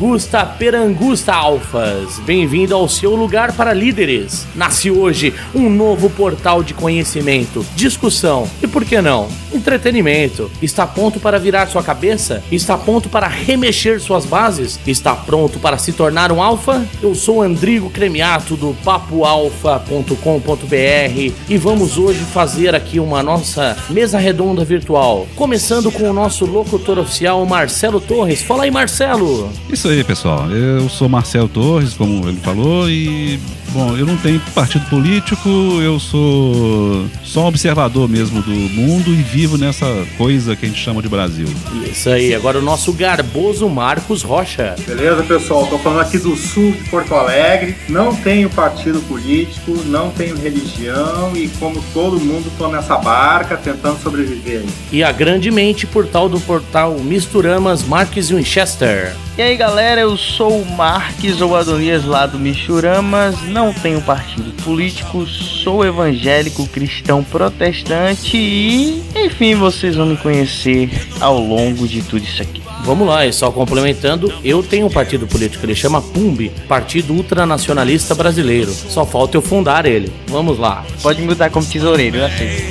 Augusta Perangusta Alfas. Bem-vindo ao seu lugar para líderes. Nasce hoje um novo portal de conhecimento, discussão e, por que não, entretenimento. Está pronto para virar sua cabeça? Está pronto para remexer suas bases? Está pronto para se tornar um alfa? Eu sou Andrigo Cremiato do papoalfa.com.br e vamos hoje fazer aqui uma nossa mesa redonda virtual, começando com o nosso locutor oficial Marcelo Torres. Fala aí, Marcelo. Isso aí, pessoal. Eu sou Marcelo Torres, como ele falou, e bom, eu não tenho partido político, eu sou só observador mesmo do mundo e vivo nessa coisa que a gente chama de Brasil. Isso aí, agora o nosso garboso Marcos Rocha. Beleza, pessoal? Tô falando aqui do sul de Porto Alegre. Não tenho partido político, não tenho religião e como todo mundo tô nessa barca tentando sobreviver. E a grande mente por tal do portal Misturamas Marques Winchester. E aí galera, eu sou o Marques ou Adonias lá do Michuramas, não tenho partido político, sou evangélico cristão protestante e enfim vocês vão me conhecer ao longo de tudo isso aqui. Vamos lá, e só complementando, eu tenho um partido político, ele chama PUMB, Partido Ultranacionalista Brasileiro. Só falta eu fundar ele. Vamos lá. Pode mudar como tesoureiro, eu aceito.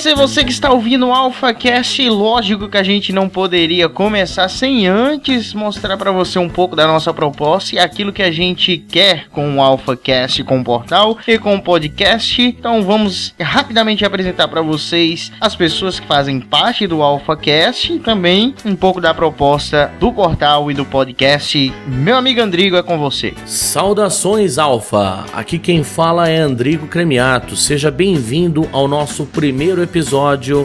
Esse é você que está ouvindo o AlphaCast. Lógico que a gente não poderia começar sem antes mostrar para você um pouco da nossa proposta e aquilo que a gente quer com o AlphaCast, com o portal e com o podcast. Então vamos rapidamente apresentar para vocês as pessoas que fazem parte do AlphaCast e também um pouco da proposta do portal e do podcast. Meu amigo Andrigo é com você. Saudações, Alfa! Aqui quem fala é Andrigo Cremiato. Seja bem-vindo ao nosso primeiro episódio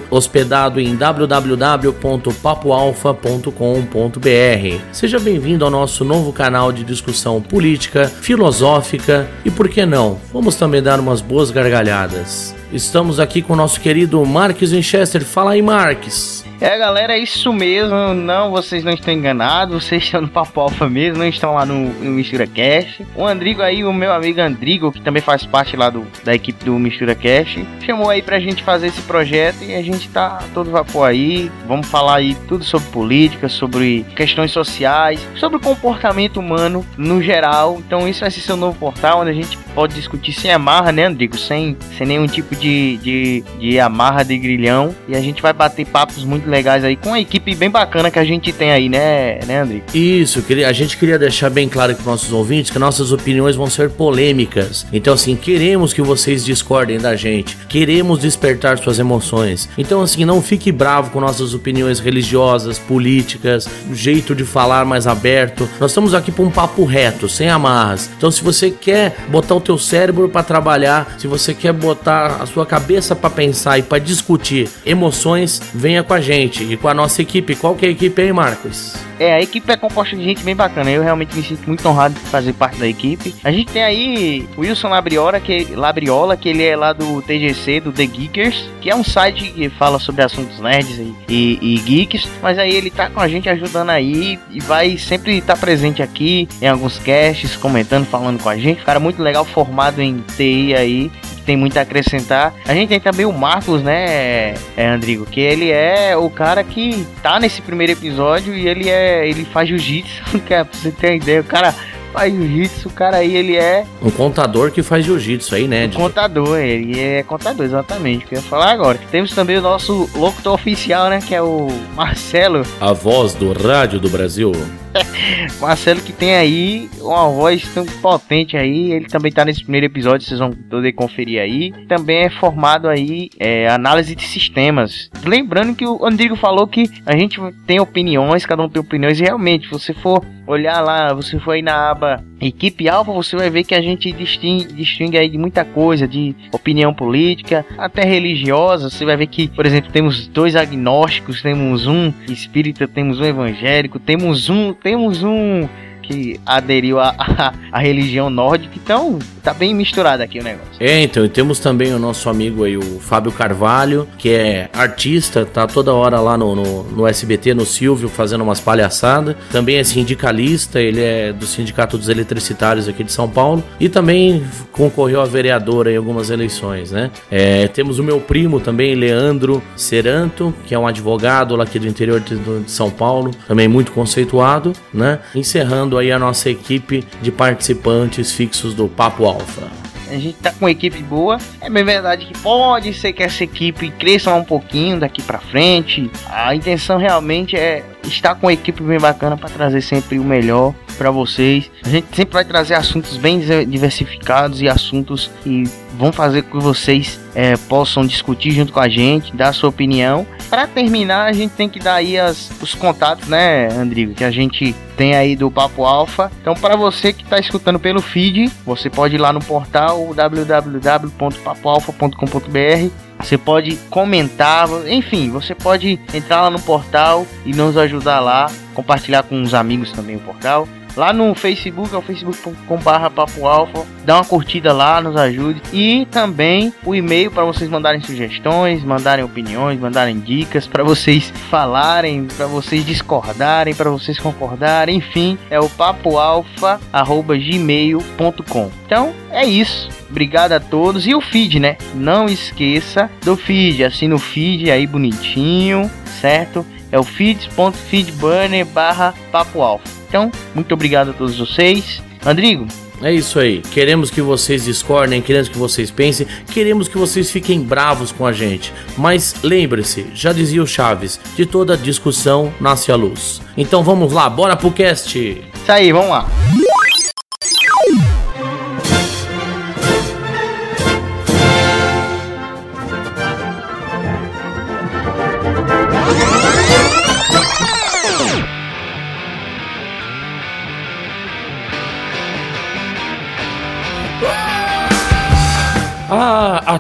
hospedado em www.papoalfa.com.br. Seja bem-vindo ao nosso novo canal de discussão política, filosófica e, por que não, vamos também dar umas boas gargalhadas. Estamos aqui com o nosso querido Marques Winchester. Fala aí, Marques! É, galera, é isso mesmo. Não, vocês não estão enganados. Vocês estão no Papo Alfa mesmo, não estão lá no, no Mistura Cash. O Andrigo aí, o meu amigo Andrigo, que também faz parte lá do, da equipe do Mistura Cash, chamou aí pra gente fazer esse projeto e a gente tá todo vapor aí. Vamos falar aí tudo sobre política, sobre questões sociais, sobre comportamento humano no geral. Então, isso vai ser seu novo portal onde a gente pode discutir sem amarra, né, Andrigo? Sem, sem nenhum tipo de, de, de amarra de grilhão. E a gente vai bater papos muito legais aí com uma equipe bem bacana que a gente tem aí, né, né, André? Isso, a gente queria deixar bem claro para nossos ouvintes que nossas opiniões vão ser polêmicas. Então, assim, queremos que vocês discordem da gente, queremos despertar suas emoções. Então, assim, não fique bravo com nossas opiniões religiosas, políticas, jeito de falar mais aberto. Nós estamos aqui para um papo reto, sem amarras. Então, se você quer botar o teu cérebro para trabalhar, se você quer botar a sua cabeça para pensar e para discutir emoções, venha com a gente e com a nossa equipe. Qual que é a equipe aí, Marcos? É, a equipe é composta de gente bem bacana. Eu realmente me sinto muito honrado de fazer parte da equipe. A gente tem aí o Wilson Labriola, que, Labriola, que ele é lá do TGC, do The Geekers, que é um site que fala sobre assuntos nerds e, e, e geeks. Mas aí ele tá com a gente ajudando aí e vai sempre estar tá presente aqui em alguns casts, comentando, falando com a gente. Cara muito legal, formado em TI aí tem muito a acrescentar. A gente tem também o Marcos, né, é, Andrigo, que ele é o cara que tá nesse primeiro episódio e ele é ele faz jiu-jitsu, pra você ter uma ideia, o cara faz jiu-jitsu, o cara aí ele é um contador que faz jiu-jitsu aí, né? Um contador, ele é contador exatamente, que eu ia falar agora. Temos também o nosso locutor oficial, né, que é o Marcelo, a voz do rádio do Brasil. Marcelo que tem aí uma voz tão potente aí, ele também tá nesse primeiro episódio, vocês vão poder conferir aí. Também é formado aí é, análise de sistemas. Lembrando que o Andrigo falou que a gente tem opiniões, cada um tem opiniões, e realmente, se você for olhar lá, você for aí na aba Equipe Alfa, você vai ver que a gente distingue, distingue aí de muita coisa, de opinião política, até religiosa. Você vai ver que, por exemplo, temos dois agnósticos, temos um espírita, temos um evangélico, temos um, temos um que aderiu à religião nórdica, então tá bem misturado aqui o negócio. É, então, e temos também o nosso amigo aí, o Fábio Carvalho, que é artista, tá toda hora lá no, no, no SBT, no Silvio, fazendo umas palhaçadas. Também é sindicalista, ele é do Sindicato dos Eletricitários aqui de São Paulo e também concorreu a vereador em algumas eleições, né? É, temos o meu primo também, Leandro Seranto, que é um advogado lá aqui do interior de, de São Paulo, também muito conceituado, né? Encerrando aí a nossa equipe de participantes fixos do Papo Alfa. A gente tá com uma equipe boa. É bem verdade que pode ser que essa equipe cresça um pouquinho daqui para frente. A intenção realmente é estar com uma equipe bem bacana para trazer sempre o melhor para vocês. A gente sempre vai trazer assuntos bem diversificados e assuntos que vão fazer com que vocês é, possam discutir junto com a gente, dar sua opinião. Para terminar, a gente tem que dar aí as, os contatos, né, Andrigo, que a gente tem aí do Papo Alfa. Então, para você que está escutando pelo feed, você pode ir lá no portal www.papoalfa.com.br. Você pode comentar, enfim, você pode entrar lá no portal e nos ajudar lá, compartilhar com os amigos também o portal lá no Facebook, é o facebook.com.br Papo Alfa. Dá uma curtida lá, nos ajude. E também o e-mail para vocês mandarem sugestões, mandarem opiniões, mandarem dicas, para vocês falarem, para vocês discordarem, para vocês concordarem. Enfim, é o papoalfa.gmail.com. Então é isso. Obrigado a todos. E o feed, né? Não esqueça do feed. Assina o feed aí bonitinho, certo? É o feeds.feedburner barra papo alfa. Então, muito obrigado a todos vocês. Andrigo, é isso aí. Queremos que vocês discordem, queremos que vocês pensem, queremos que vocês fiquem bravos com a gente. Mas lembre-se, já dizia o Chaves, de toda discussão nasce a luz. Então vamos lá, bora pro cast. Isso aí, vamos lá.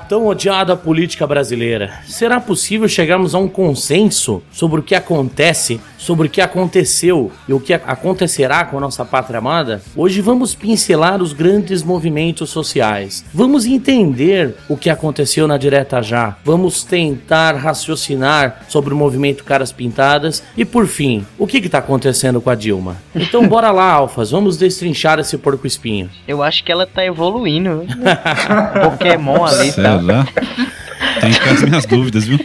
Tão odiada política brasileira. Será possível chegarmos a um consenso sobre o que acontece sobre o que aconteceu e o que acontecerá com a nossa pátria amada, hoje vamos pincelar os grandes movimentos sociais. Vamos entender o que aconteceu na direta já. Vamos tentar raciocinar sobre o movimento Caras Pintadas e, por fim, o que está acontecendo com a Dilma. Então, bora lá, Alfas, vamos destrinchar esse porco espinho. Eu acho que ela tá evoluindo. Pokémon ali, tá? Tenho as minhas dúvidas, viu?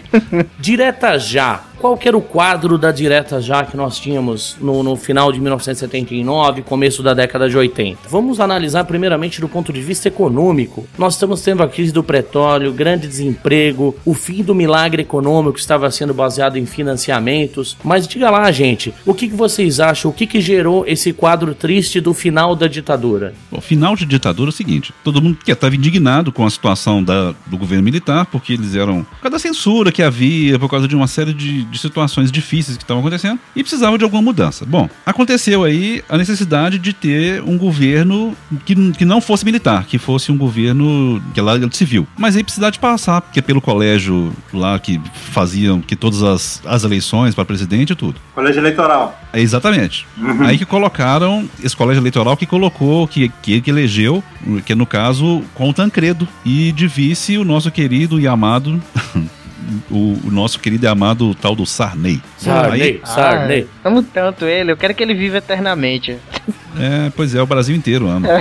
Direta já qual que era o quadro da direta já que nós tínhamos no, no, final de 1979, começo da década de 80? Vamos analisar primeiramente do ponto de vista econômico. Nós estamos tendo a crise do petróleo, grande desemprego, o fim do milagre econômico que estava sendo baseado em financiamentos. Mas diga lá, gente, o que, que vocês acham? O que, que gerou esse quadro triste do final da ditadura? O final de ditadura é o seguinte: todo mundo que estava indignado com a situação da, do governo militar, porque eles eram. por causa da censura que havia, por causa de uma série de de situações difíceis que estavam acontecendo e precisava de alguma mudança. Bom, aconteceu aí a necessidade de ter um governo que, que não fosse militar, que fosse um governo que lá civil. Mas aí precisava de passar, porque pelo colégio lá que faziam que todas as, as eleições para presidente e tudo. Colégio eleitoral. É, exatamente. Uhum. Aí que colocaram esse colégio eleitoral que colocou, que, que, que elegeu, que no caso, com o Tancredo, e de vice o nosso querido e amado o, o, nosso querido e amado tal do Sarney. Sarney, Sarney. Ah, amo tanto ele, eu quero que ele viva eternamente. É, pois é, o Brasil inteiro ama.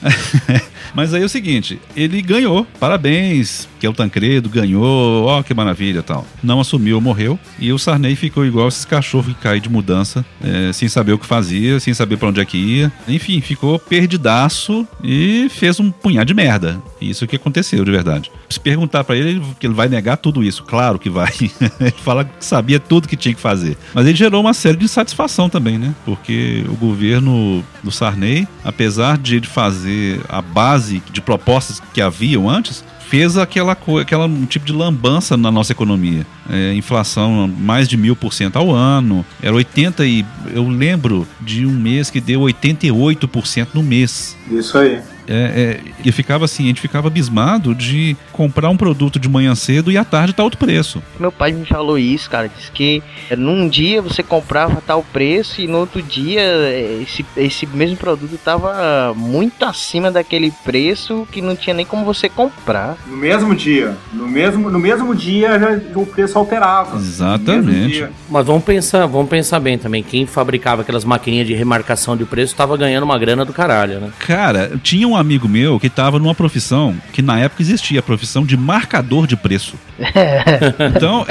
Mas aí é o seguinte, ele ganhou, parabéns, que é o Tancredo, ganhou, ó, que maravilha tal. Não assumiu, morreu, e o Sarney ficou igual esses cachorros que caem de mudança, é, sem saber o que fazia, sem saber para onde é que ia. Enfim, ficou perdidaço e fez um punhado de merda. Isso que aconteceu, de verdade. Se perguntar para ele, que ele vai negar tudo isso, claro que vai. ele fala que sabia tudo que tinha que fazer. Mas ele gerou uma série de insatisfação também, né? Porque o governo do Sarney, apesar de ele fazer a base de propostas que haviam antes, fez aquela, aquela um tipo de lambança na nossa economia. É, inflação mais de mil por cento ao ano, era 80 e eu lembro de um mês que deu 88% no mês. Isso aí é, é, e ficava assim, a gente ficava abismado de comprar um produto de manhã cedo e à tarde tá outro preço. Meu pai me falou isso, cara, disse que é, num dia você comprava tal preço e no outro dia é, esse, esse mesmo produto tava muito acima daquele preço que não tinha nem como você comprar. No mesmo dia, no mesmo, no mesmo dia já, o preço alterava. Exatamente. Mas vamos pensar, vamos pensar bem também, quem fabricava aquelas maquininhas de remarcação de preço estava ganhando uma grana do caralho, né? Cara, tinha um amigo meu que estava numa profissão que na época existia, a profissão de marcador de preço. então,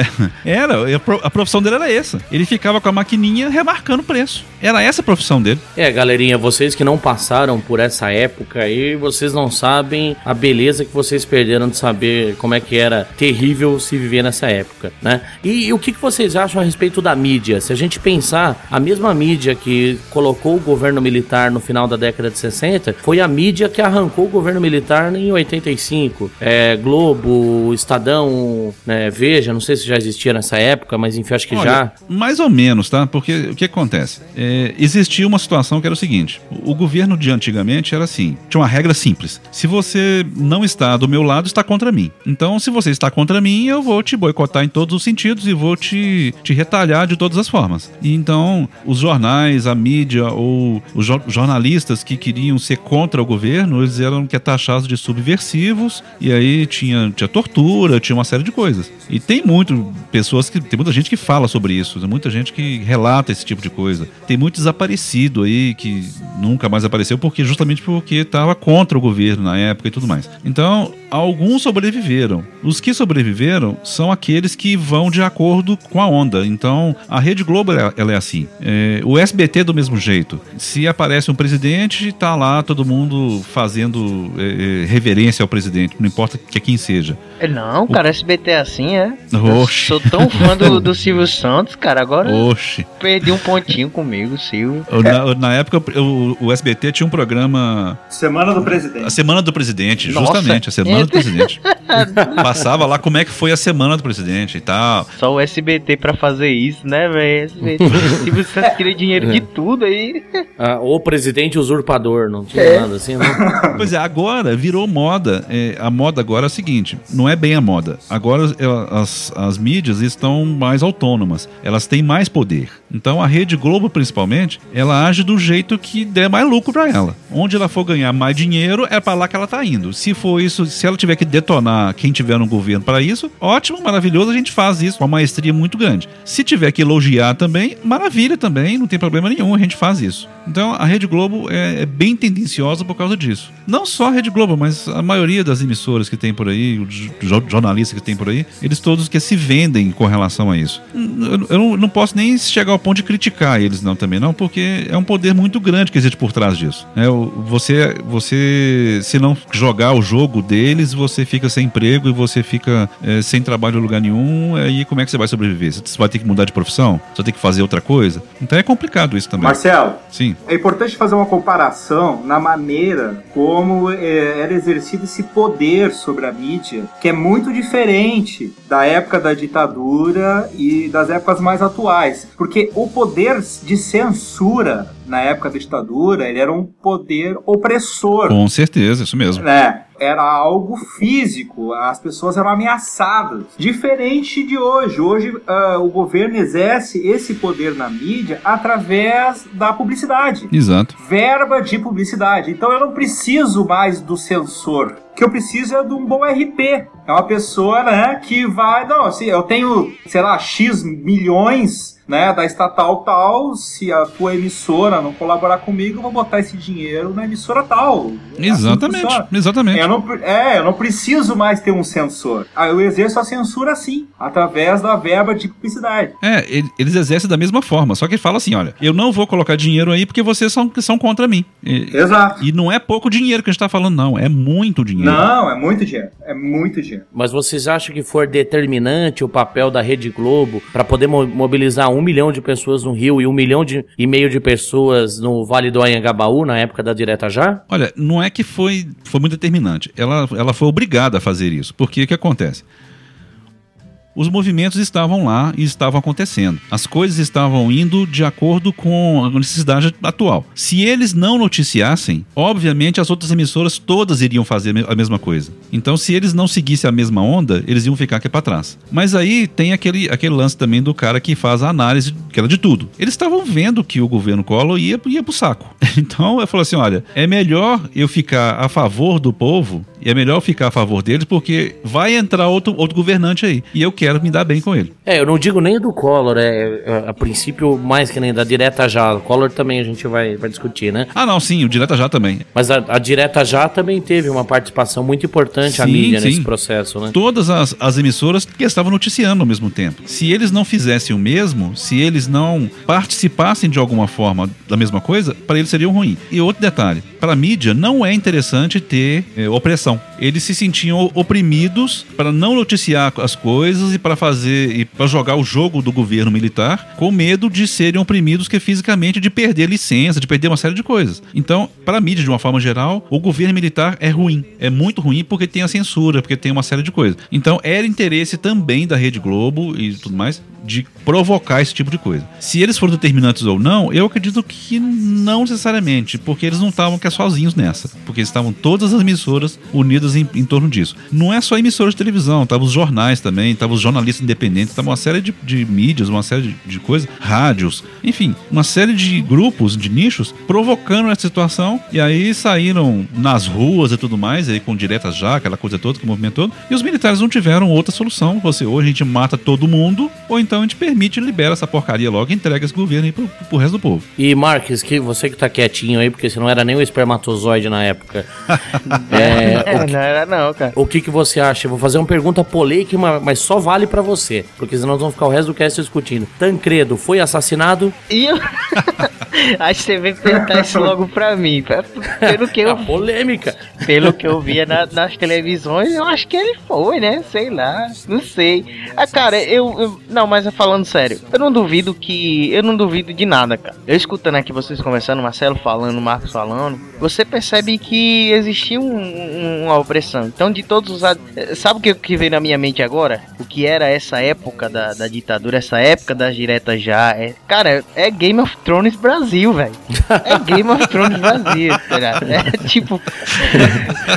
era, a profissão dele era essa. Ele ficava com a maquininha remarcando o preço. Era essa a profissão dele. É, galerinha, vocês que não passaram por essa época aí, vocês não sabem a beleza que vocês perderam de saber como é que era terrível se viver nessa época, né? E, e o que, que vocês acham a respeito da mídia? Se a gente pensar, a mesma mídia que colocou o governo militar no final da década de 60 foi a mídia que arrancou o governo militar em 85. É, Globo, Estadão, né, Veja, não sei se já existia nessa época, mas enfim, acho que Olha, já. Mais ou menos, tá? Porque o que acontece? É, existia uma situação que era o seguinte: o governo de antigamente era assim, tinha uma regra simples. Se você não está do meu lado, está contra mim. Então, se você está contra mim, eu vou te boicotar em todos os sentidos e vou te, te retalhar de todas as formas. E então, os jornais, a mídia ou os jornalistas que queriam ser contra o governo, eles eram que taxados de subversivos, e aí tinha, tinha tortura, tinha uma série de coisas. E tem muito pessoas que. Tem muita gente que fala sobre isso, tem muita gente que relata esse tipo de coisa. Tem muito desaparecido aí que nunca mais apareceu, porque justamente porque estava contra o governo na época e tudo mais. Então, alguns sobreviveram. Os que sobreviveram são aqueles que vão de acordo com a onda. Então, a Rede Globo ela é assim. É, o SBT do mesmo jeito. Se aparece um presidente, tá lá todo mundo fazendo é, é, reverência ao presidente, não importa que quem seja. É, não, cara, o... SBT é assim, é? Oxi. sou tão fã do, do Silvio Santos, cara, agora Oxi. perdi um pontinho comigo, Silvio. Na, na época, o, o, SBT tinha um programa... Semana do Presidente. A Semana do Presidente, Nossa. justamente, a Semana do Presidente. Passava lá como é que foi a Semana do Presidente e tal. Só o SBT pra fazer isso, né, velho? Silvio Santos queria dinheiro de tudo aí. Ah, o presidente usurpador, não tinha é. nada assim, não? Pois é, agora virou moda. É, a moda agora é a seguinte: não é bem a moda. Agora as, as mídias estão mais autônomas. Elas têm mais poder. Então a Rede Globo, principalmente, ela age do jeito que der mais lucro para ela. Onde ela for ganhar mais dinheiro, é para lá que ela tá indo. Se for isso, se ela tiver que detonar quem tiver no governo para isso, ótimo, maravilhoso, a gente faz isso com uma maestria muito grande. Se tiver que elogiar também, maravilha também, não tem problema nenhum, a gente faz isso. Então a Rede Globo é, é bem tendenciosa por causa disso. Não só a Rede Globo, mas a maioria das emissoras que tem por aí, jornalistas que tem por aí, eles todos que se vendem com relação a isso. Eu, não, posso nem chegar ao ponto de criticar eles não também não, porque é um poder muito grande que existe por trás disso. É, você, você, se não jogar o jogo deles, você fica sem emprego e você fica é, sem trabalho em lugar nenhum. Aí como é que você vai sobreviver? Você vai ter que mudar de profissão? Você vai ter que fazer outra coisa? Então é complicado isso também. Marcelo, sim. É importante fazer uma comparação na maneira como é, era exercido esse poder sobre a mídia, que é muito diferente da época da ditadura e das épocas mais atuais. Porque o poder de censura na época da ditadura, ele era um poder opressor. Com certeza, isso mesmo. Né? Era algo físico, as pessoas eram ameaçadas. Diferente de hoje. Hoje uh, o governo exerce esse poder na mídia através da publicidade. Exato. Verba de publicidade. Então eu não preciso mais do censor. O que eu preciso é de um bom RP. É uma pessoa, né, que vai. Não, assim, eu tenho, sei lá, X milhões né, da estatal tal, se a tua emissora não colaborar comigo, eu vou botar esse dinheiro na emissora tal. Exatamente, assim exatamente. Eu não, é, eu não preciso mais ter um censor. Ah, eu exerço a censura assim, através da verba de publicidade. É, eles exercem da mesma forma, só que fala assim, olha, eu não vou colocar dinheiro aí porque vocês são, são contra mim. E, Exato. E não é pouco dinheiro que a gente tá falando, não, é muito dinheiro. Não, é muito dinheiro, é muito dinheiro. Mas vocês acham que for determinante o papel da Rede Globo para poder mobilizar um milhão de pessoas no Rio e um milhão de, e meio de pessoas no Vale do Anhangabaú na época da Direta Já? Olha, não é que foi, foi muito determinante. Ela, ela foi obrigada a fazer isso. Porque o que acontece? Os movimentos estavam lá e estavam acontecendo. As coisas estavam indo de acordo com a necessidade atual. Se eles não noticiassem, obviamente as outras emissoras todas iriam fazer a mesma coisa. Então, se eles não seguissem a mesma onda, eles iam ficar aqui para trás. Mas aí tem aquele, aquele lance também do cara que faz a análise que era de tudo. Eles estavam vendo que o governo Collor ia, ia pro saco. Então, eu falei assim: olha, é melhor eu ficar a favor do povo e é melhor ficar a favor deles porque vai entrar outro, outro governante aí. E eu quero me dar bem com ele. É, eu não digo nem do Collor, é, é a princípio mais que nem da direta já. O Collor também a gente vai, vai discutir, né? Ah, não, sim, o direta já também. Mas a, a direta já também teve uma participação muito importante, sim, a mídia, sim. nesse processo, né? Todas as, as emissoras que estavam noticiando ao mesmo tempo. Se eles não fizessem o mesmo, se eles não participassem de alguma forma da mesma coisa, para eles seria ruim. E outro detalhe, para a mídia não é interessante ter é, opressão eles se sentiam oprimidos para não noticiar as coisas e para fazer e para jogar o jogo do governo militar com medo de serem oprimidos que fisicamente de perder licença, de perder uma série de coisas. Então, para a mídia de uma forma geral, o governo militar é ruim, é muito ruim porque tem a censura, porque tem uma série de coisas. Então, era interesse também da Rede Globo e tudo mais de provocar esse tipo de coisa. Se eles foram determinantes ou não, eu acredito que não necessariamente, porque eles não estavam sozinhos nessa, porque estavam todas as emissoras unidas em, em torno disso. Não é só emissoras de televisão, estavam os jornais também, estavam os jornalistas independentes, estavam uma série de, de mídias, uma série de, de coisas, rádios, enfim, uma série de grupos, de nichos, provocando essa situação, e aí saíram nas ruas e tudo mais, aí com diretas já, aquela coisa toda, que o movimento todo, e os militares não tiveram outra solução. Você, ou a gente mata todo mundo, ou então a gente permite e libera essa porcaria logo e entrega esse governo aí pro, pro resto do povo. E Marques, que você que tá quietinho aí, porque você não era nem o espermatozoide na época. é, o que, não era não, cara. O que, que você acha? vou fazer uma pergunta polêmica, mas só vale para você, porque senão nós vamos ficar o resto do cast discutindo. Tancredo foi assassinado? E eu... Acho que você vem perguntar isso logo pra mim. Pelo que eu. A polêmica. Pelo que eu via na, nas televisões, eu acho que ele foi, né? Sei lá. Não sei. Ah, cara, eu, eu, Não, mas falando sério, eu não duvido que. Eu não duvido de nada, cara. Eu escutando aqui vocês conversando, Marcelo falando, Marcos falando, você percebe que existia um, um, uma opressão. Então, de todos os. Sabe o que, que veio na minha mente agora? O que era essa época da, da ditadura, essa época das diretas já? É, cara, é Game of Thrones Brasil, velho. É Game of Thrones Brasil, tá É tipo,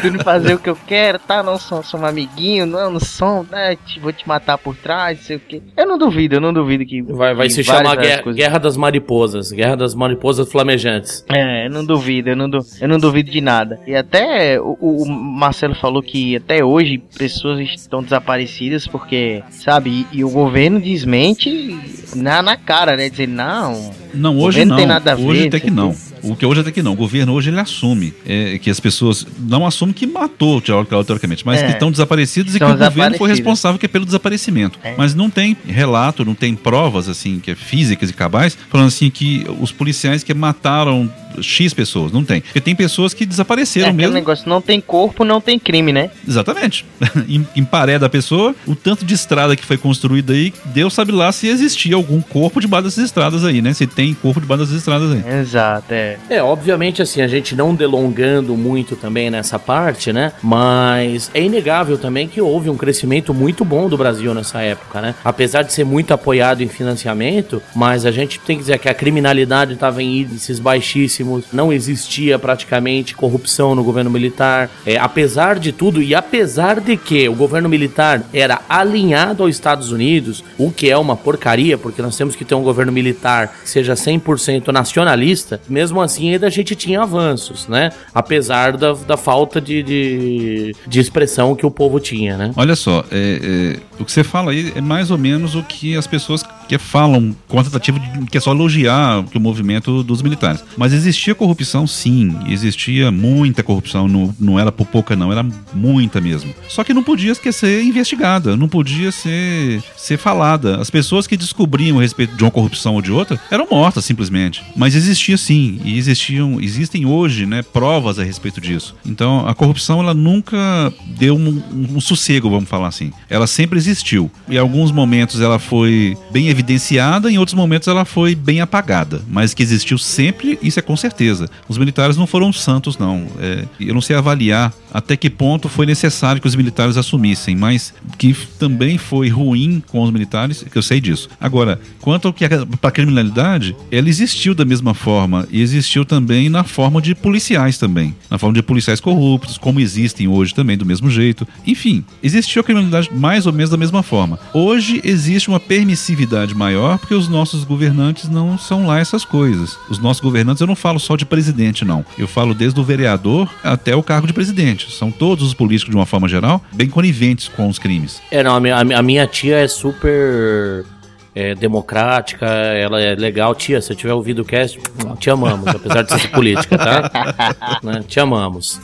tudo fazer o que eu quero, tá? Não sou, sou um amiguinho, não, não sou, né? Vou te matar por trás, não sei o quê. Eu não duvido, eu não duvido que. Vai, vai se chamar guerra, guerra, das Mariposas. Guerra das Mariposas Flamejantes. É, eu não duvido, eu não, du eu não duvido de nada. E até o, o Marcelo falou que até hoje pessoas estão desaparecidas porque, sabe, e, e o governo desmente na, na cara, né? Dizer, não. Não, hoje não. Tem nada a ver, hoje até que não. O que hoje até que não. O governo hoje ele assume é, que as pessoas não assumem que matou, teoricamente, mas é, que estão desaparecidos e que o governo foi responsável que é pelo desaparecimento. É. Mas não tem relato, não tem provas assim que é físicas e cabais falando assim que os policiais que mataram X pessoas, não tem. Porque tem pessoas que desapareceram é, mesmo. negócio, não tem corpo, não tem crime, né? Exatamente. em, em paré da pessoa, o tanto de estrada que foi construída aí, Deus sabe lá se existia algum corpo debaixo dessas estradas aí, né? Se tem corpo debaixo dessas estradas aí. Exato, é. É, obviamente, assim, a gente não delongando muito também nessa parte, né? Mas é inegável também que houve um crescimento muito bom do Brasil nessa época, né? Apesar de ser muito apoiado em financiamento, mas a gente tem que dizer que a criminalidade estava em índices baixíssimos não existia praticamente corrupção no governo militar. É, apesar de tudo, e apesar de que o governo militar era alinhado aos Estados Unidos, o que é uma porcaria, porque nós temos que ter um governo militar que seja 100% nacionalista, mesmo assim ainda a gente tinha avanços, né? Apesar da, da falta de, de, de expressão que o povo tinha, né? Olha só, é, é, o que você fala aí é mais ou menos o que as pessoas que falam com de que é só elogiar o movimento dos militares. Mas existia corrupção, sim. Existia muita corrupção. Não, não era por pouca, não. Era muita mesmo. Só que não podia ser investigada. Não podia ser, ser falada. As pessoas que descobriam a respeito de uma corrupção ou de outra eram mortas, simplesmente. Mas existia sim. E existiam, existem hoje né, provas a respeito disso. Então, a corrupção ela nunca deu um, um, sossego, vamos falar assim. Ela sempre existiu. Em alguns momentos ela foi bem evidenciada, em outros momentos ela foi bem apagada, mas que existiu sempre, isso é com certeza. Os militares não foram santos, não. É, eu não sei avaliar até que ponto foi necessário que os militares assumissem, mas que também foi ruim com os militares, que eu sei disso. Agora, quanto ao que para a criminalidade, ela existiu da mesma forma e existiu também na forma de policiais também, na forma de policiais corruptos, como existem hoje também do mesmo jeito. Enfim, existiu a criminalidade mais ou menos da mesma forma. Hoje existe uma permissividade maior porque os nossos governantes não são lá essas coisas. Os nossos governantes, eu não falo só de presidente, não. Eu falo desde o vereador até o cargo de presidente. São todos os políticos, de uma forma geral, bem coniventes com os crimes. É, não, a minha, a minha tia é super é, democrática, ela é legal. Tia, se eu tiver ouvido o cast, te amamos, apesar de ser política, tá? né? Te amamos.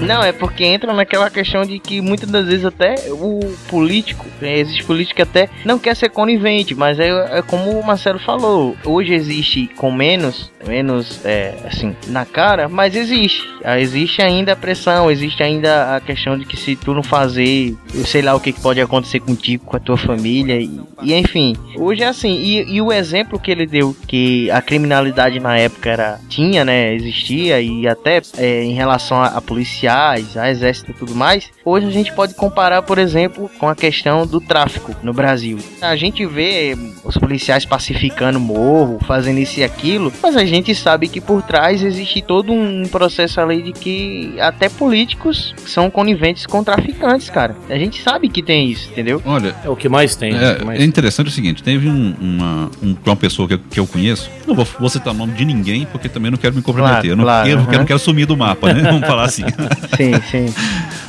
Não, é porque entra naquela questão de que muitas das vezes até o político, né, existe político que até não quer ser conivente, mas é, é como o Marcelo falou, hoje existe com menos, menos é, assim, na cara, mas existe. Ah, existe ainda a pressão, existe ainda a questão de que se tu não fazer, eu sei lá o que pode acontecer contigo, com a tua família, e, e enfim. Hoje é assim, e, e, o exemplo que ele deu, que a criminalidade na época era, tinha, né, existia, e até é, em relação a, a policiais a exército e tudo mais, hoje a gente pode comparar, por exemplo, com a questão do tráfico no Brasil. A gente vê os policiais pacificando morro, fazendo isso e aquilo, mas a gente sabe que por trás existe todo um processo ali de que até políticos são coniventes com traficantes, cara. A gente sabe que tem isso, entendeu? Olha, é o que mais tem. É, mais é interessante o seguinte: teve um, uma, um, uma pessoa que eu, que eu conheço, não vou, vou citar o nome de ninguém, porque também não quero me comprometer. Claro, eu, não, claro, uhum. eu não quero sumir do mapa, né? Vamos falar assim. Sim, sim.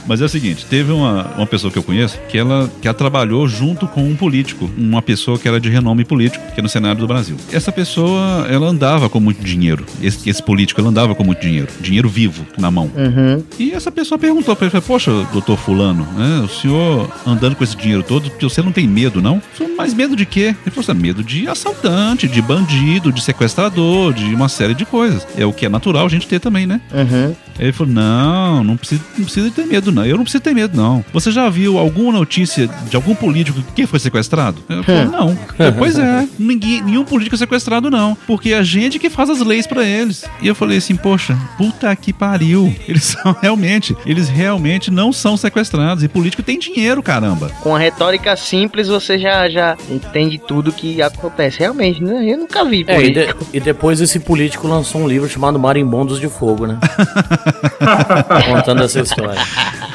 Mas é o seguinte, teve uma, uma pessoa que eu conheço que ela, que ela trabalhou junto com um político, uma pessoa que era de renome político, que é no Senado do Brasil. Essa pessoa, ela andava com muito dinheiro. Esse, esse político, ele andava com muito dinheiro. Dinheiro vivo, na mão. Uhum. E essa pessoa perguntou pra ele, poxa, doutor fulano, né, o senhor andando com esse dinheiro todo, você não tem medo, não? Falei, Mas medo de quê? Ele falou assim, medo de assaltante, de bandido, de sequestrador, de uma série de coisas. É o que é natural a gente ter também, né? Uhum. Ele falou, não, não precisa, não precisa ter medo, não. Eu não preciso ter medo, não. Você já viu alguma notícia de algum político que foi sequestrado? Eu falei, hum. não. Eu, pois é, ninguém, nenhum político é sequestrado, não. Porque é a gente que faz as leis para eles. E eu falei assim, poxa, puta que pariu. Eles são realmente, eles realmente não são sequestrados. E político tem dinheiro, caramba. Com a retórica simples, você já, já entende tudo que acontece. Realmente, né? Eu nunca vi político. É, e, de, e depois esse político lançou um livro chamado Marimbondos de Fogo, né? Contando essa história.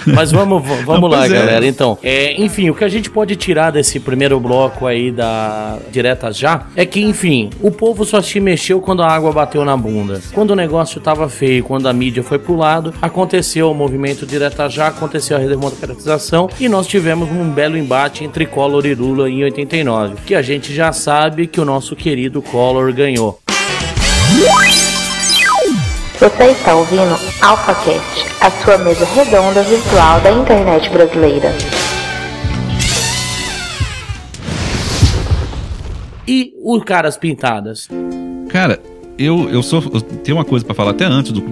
Mas vamos, vamos lá, é. galera. Então, é, enfim, o que a gente pode tirar desse primeiro bloco aí da Direta Já é que, enfim, o povo só se mexeu quando a água bateu na bunda. Quando o negócio tava feio, quando a mídia foi pro lado, aconteceu o movimento Direta Já, aconteceu a redemocratização e nós tivemos um belo embate entre Collor e Lula em 89, que a gente já sabe que o nosso querido Collor ganhou. Você está ouvindo AlphaCast, a sua mesa redonda virtual da internet brasileira. E o Caras Pintadas? Cara, eu, eu sou. Eu tenho uma coisa para falar até antes do,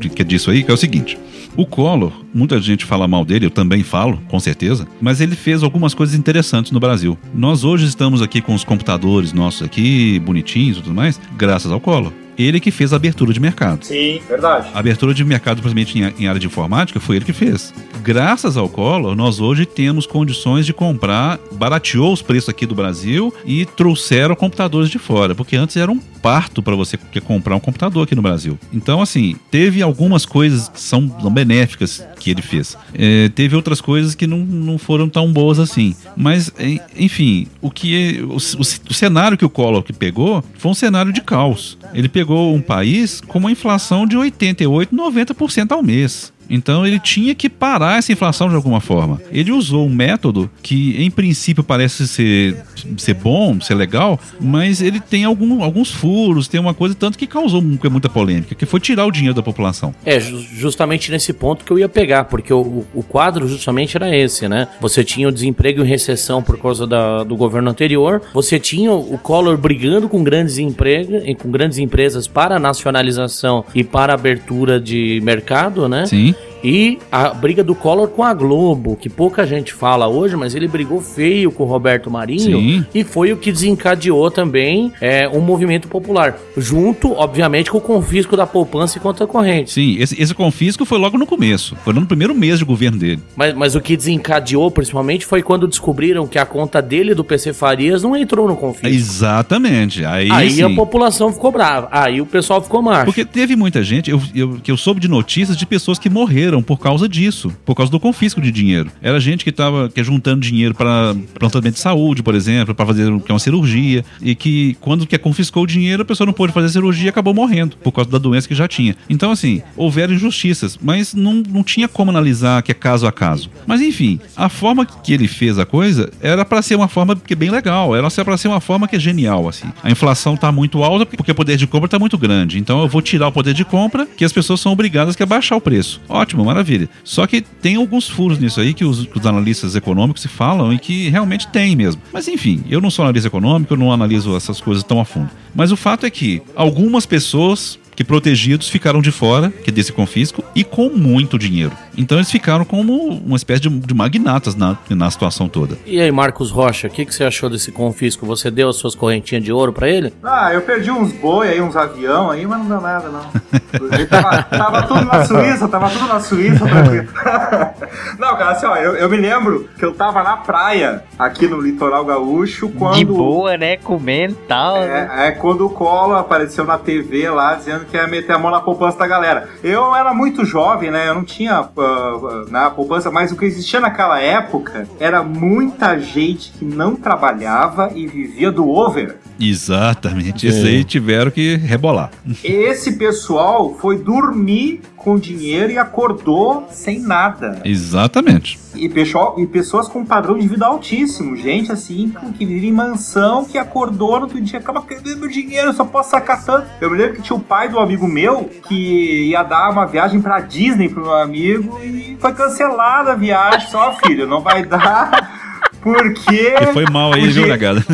de, que é disso aí, que é o seguinte. O Collor, muita gente fala mal dele, eu também falo, com certeza, mas ele fez algumas coisas interessantes no Brasil. Nós hoje estamos aqui com os computadores nossos aqui, bonitinhos e tudo mais, graças ao Collor. Ele que fez a abertura de mercado. Sim, verdade. A abertura de mercado, principalmente em, em área de informática, foi ele que fez. Graças ao Collor, nós hoje temos condições de comprar, barateou os preços aqui do Brasil e trouxeram computadores de fora, porque antes era um parto para você comprar um computador aqui no Brasil. Então, assim, teve algumas coisas que são benéficas que ele fez. É, teve outras coisas que não, não foram tão boas assim. Mas, enfim, o que o, o, o cenário que o Collor que pegou foi um cenário de caos. Ele pegou um país com uma inflação de 88, 90% ao mês. Então ele tinha que parar essa inflação de alguma forma. Ele usou um método que, em princípio, parece ser, ser bom, ser legal, mas ele tem algum, alguns furos, tem uma coisa tanto que causou muita polêmica, que foi tirar o dinheiro da população. É, justamente nesse ponto que eu ia pegar, porque o, o quadro justamente era esse, né? Você tinha o desemprego e recessão por causa da, do governo anterior, você tinha o Collor brigando com grandes empregos, com grandes empresas para a nacionalização e para a abertura de mercado, né? Sim. E a briga do Collor com a Globo, que pouca gente fala hoje, mas ele brigou feio com o Roberto Marinho Sim. e foi o que desencadeou também é, um movimento popular. Junto, obviamente, com o confisco da poupança e conta corrente. Sim, esse, esse confisco foi logo no começo, foi no primeiro mês de governo dele. Mas, mas o que desencadeou, principalmente, foi quando descobriram que a conta dele do PC Farias não entrou no confisco. Exatamente. Aí, aí a população ficou brava. Aí o pessoal ficou macho. Porque teve muita gente, eu, eu, que eu soube de notícias de pessoas que morreram por causa disso, por causa do confisco de dinheiro. Era gente que estava que é juntando dinheiro para tratamento de saúde, por exemplo, para fazer é uma cirurgia, e que quando que confiscou o dinheiro, a pessoa não pôde fazer a cirurgia e acabou morrendo por causa da doença que já tinha. Então, assim, houveram injustiças, mas não, não tinha como analisar que é caso a caso. Mas, enfim, a forma que ele fez a coisa era para ser uma forma que é bem legal, era para ser uma forma que é genial, assim. A inflação está muito alta porque o poder de compra está muito grande. Então, eu vou tirar o poder de compra que as pessoas são obrigadas a baixar o preço. Ótimo, ótimo, maravilha. Só que tem alguns furos nisso aí que os, que os analistas econômicos se falam e que realmente tem mesmo. Mas enfim, eu não sou analista econômico, eu não analiso essas coisas tão a fundo. Mas o fato é que algumas pessoas que protegidos ficaram de fora, que é desse confisco, e com muito dinheiro. Então eles ficaram como uma espécie de, de magnatas na, na situação toda. E aí, Marcos Rocha, o que, que você achou desse confisco? Você deu as suas correntinhas de ouro para ele? Ah, eu perdi uns boi aí, uns avião aí, mas não deu nada, não. tava, tava, tudo na Suíça, tava tudo na Suíça. não, cara, assim, ó, eu, eu me lembro que eu tava na praia, aqui no litoral gaúcho, quando... De boa, né? Comendo e tal. É, né? é, quando o Colo apareceu na TV lá, dizendo que ia meter a mão na poupança da galera. Eu era muito jovem, né? Eu não tinha uh, na poupança, mas o que existia naquela época era muita gente que não trabalhava e vivia do over. Exatamente, isso aí tiveram que rebolar. Esse pessoal foi dormir com dinheiro e acordou sem nada. Exatamente. E, pessoal, e pessoas com padrão de vida altíssimo. Gente assim, que vive em mansão, que acordou no outro dia, acaba cadê meu dinheiro? Eu só posso sacar tanto. Eu me lembro que tinha o pai do amigo meu que ia dar uma viagem pra Disney pro meu amigo e foi cancelada a viagem. Só, filho, não vai dar. Porque. Você foi mal aí, viu, negada?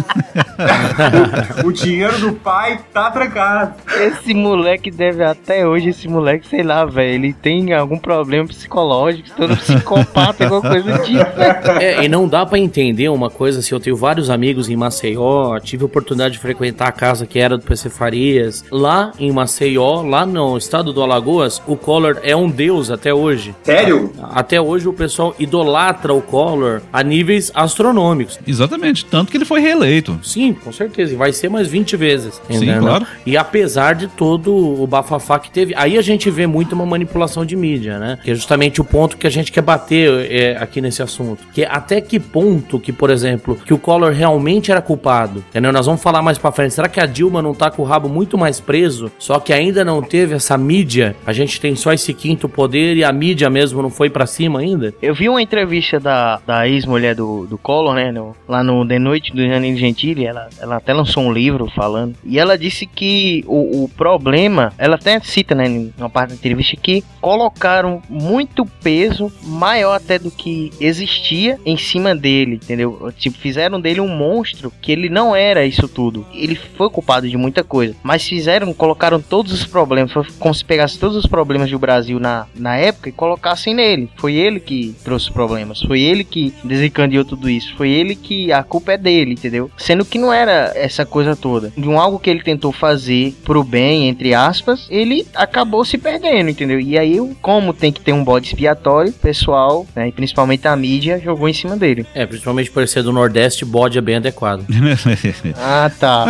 o dinheiro do pai tá trancado. Esse moleque deve até hoje, esse moleque, sei lá, velho, ele tem algum problema psicológico, todo psicopata, alguma coisa tipo. É, e não dá para entender uma coisa assim, eu tenho vários amigos em Maceió, tive a oportunidade de frequentar a casa que era do PC Farias. Lá em Maceió, lá no estado do Alagoas, o Collor é um deus até hoje. Sério? Até hoje o pessoal idolatra o Collor a níveis astronômicos astronômicos. Exatamente, tanto que ele foi reeleito. Sim, com certeza, e vai ser mais 20 vezes. Sim, claro. E apesar de todo o bafafá que teve, aí a gente vê muito uma manipulação de mídia, né? Que é justamente o ponto que a gente quer bater é, aqui nesse assunto. Que é até que ponto que, por exemplo, que o Collor realmente era culpado, entendeu? Nós vamos falar mais pra frente. Será que a Dilma não tá com o rabo muito mais preso, só que ainda não teve essa mídia? A gente tem só esse quinto poder e a mídia mesmo não foi para cima ainda? Eu vi uma entrevista da, da ex-mulher do, do Collor, né? No, lá no The Noite do Janine Gentili, ela, ela até lançou um livro falando. E ela disse que o, o problema, ela até cita, né, numa parte da entrevista, que colocaram muito peso, maior até do que existia, em cima dele, entendeu? Tipo, fizeram dele um monstro que ele não era isso tudo. Ele foi culpado de muita coisa, mas fizeram, colocaram todos os problemas, foi como se pegasse todos os problemas do Brasil na, na época e colocassem nele. Foi ele que trouxe problemas, foi ele que desencadeou tudo isso isso. Foi ele que. A culpa é dele, entendeu? Sendo que não era essa coisa toda. De um algo que ele tentou fazer pro bem, entre aspas, ele acabou se perdendo, entendeu? E aí, como tem que ter um bode expiatório, o pessoal, né, e principalmente a mídia, jogou em cima dele. É, principalmente por ser do Nordeste, bode é bem adequado. Ah, tá.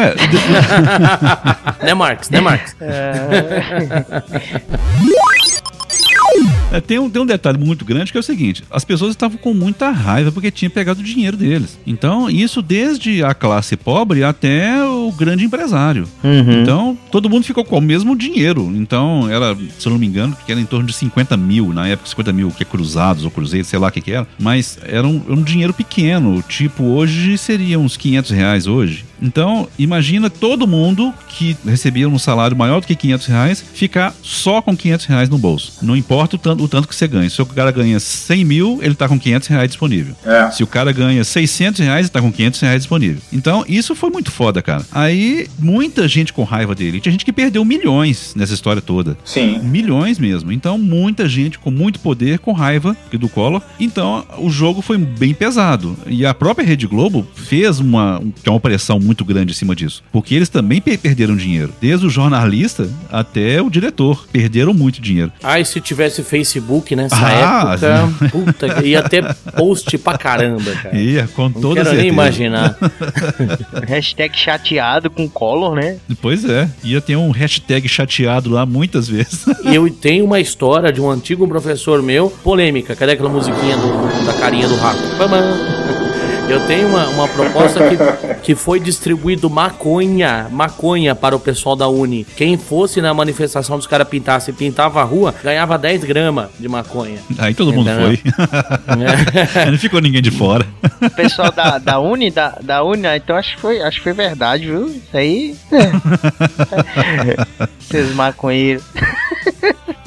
É, né, Marcos? Né, Marcos? É, tem, um, tem um detalhe muito grande que é o seguinte: as pessoas estavam com muita raiva porque tinha pegado o dinheiro deles. Então, isso desde a classe pobre até o grande empresário. Uhum. Então, todo mundo ficou com o mesmo dinheiro. Então, era, se eu não me engano, que era em torno de 50 mil, na época 50 mil, que é cruzados ou cruzeiros, sei lá o que, que era. Mas era um, um dinheiro pequeno. Tipo, hoje seria uns 500 reais hoje. Então, imagina todo mundo que recebia um salário maior do que 500 reais ficar só com 500 reais no bolso. Não importa o tanto, o tanto que você ganha. Se o cara ganha 100 mil, ele tá com 500 reais disponível. É. Se o cara ganha 600 reais, ele tá com 500 reais disponível. Então, isso foi muito foda, cara. Aí, muita gente com raiva dele. Tinha gente que perdeu milhões nessa história toda. Sim. Milhões mesmo. Então, muita gente com muito poder, com raiva do Collor. Então, o jogo foi bem pesado. E a própria Rede Globo fez uma, um- uma pressão muito grande em cima disso. Porque eles também pe- perderam dinheiro. Desde o jornalista até o diretor. Perderam muito dinheiro. Ai, se tivesse Facebook nessa Ah, época, puta, ia ter post pra caramba, cara. E com Não toda quero certeza. nem imaginar. Hashtag chateado com Collor, né? Pois é. Ia ter um hashtag chateado lá muitas vezes. E eu tenho uma história de um antigo professor meu, polêmica. Cadê aquela musiquinha do- da carinha do rato? Pamã. Eu tenho uma, uma proposta que, que foi distribuído maconha, maconha para o pessoal da Uni. Quem fosse na manifestação dos caras pintassem, pintava a rua, ganhava 10 gramas de maconha. Aí todo mundo Entendeu? foi. Aí não ficou ninguém de fora. O pessoal da, da Uni, da, da Uni, ah, então acho que foi, acho que foi verdade, viu? Isso aí. Seus maconheiros.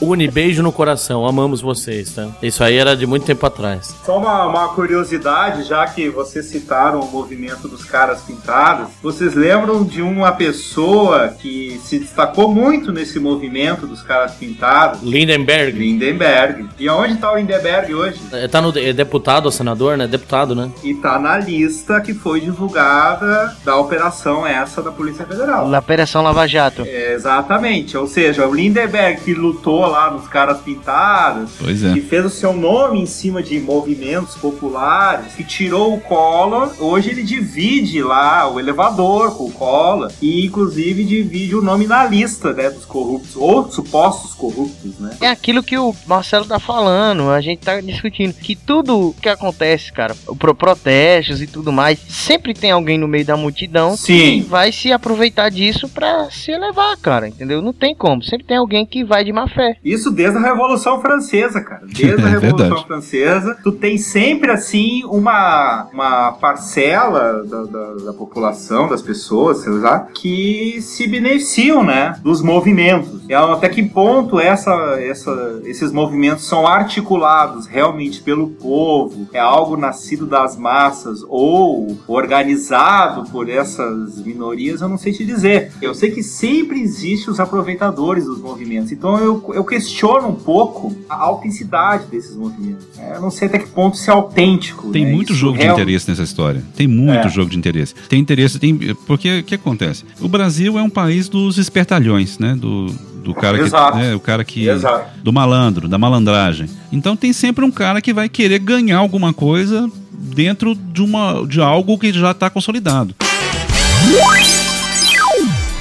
Uni, beijo no coração, amamos vocês, tá? Isso aí era de muito tempo atrás. Só uma, uma curiosidade, já que vocês citaram o movimento dos caras pintados, vocês lembram de uma pessoa que se destacou muito nesse movimento dos caras pintados? Lindenberg. Lindenberg. E onde tá o Lindenberg hoje? É, Tá no é deputado ou senador, né? Deputado, né? E tá na lista que foi divulgada da operação essa da Polícia Federal. Na Operação Lava Jato. É, Exatamente, ou seja, o Lindenberg que lutou lá nos caras pintados, Pois é. que fez o seu nome em cima de movimentos populares, que tirou o Collor, hoje ele divide lá o elevador com o Collor e inclusive divide o nome na lista né, dos corruptos, ou supostos corruptos, né? É aquilo que o Marcelo tá falando, a gente tá discutindo. Que tudo que acontece, cara, pro protestos e tudo mais, sempre tem alguém no meio da multidão que Sim. vai se aproveitar disso pra se elevar, cara, entendeu? Não tem como. Sempre tem alguém que vai de má fé. Isso desde a Revolução Francesa, cara. Desde a É Revolução verdade. Francesa, tu tem sempre, assim, uma, uma parcela da, da, da população, das pessoas, sei lá, que se beneficiam, né, dos movimentos. E até que ponto essa, essa, esses movimentos são articulados realmente pelo povo, é algo nascido das massas ou organizado por essas minorias, eu não sei te dizer. Eu sei que sempre existe os aproveitadores dos movimentos, então eu, eu questiono um pouco a autenticidade desses movimentos. É, Eu não sei até que ponto isso é autêntico. Tem né? muito Isso jogo de interesse nessa história. Tem muito É. jogo de interesse. Tem interesse, tem. Porque o que acontece? O Brasil é um país dos espertalhões, né? Do, do cara que. Exato. né, o cara que. Exato. Do malandro, da malandragem. Então tem sempre um cara que vai querer ganhar alguma coisa dentro de, uma, de algo que já está consolidado.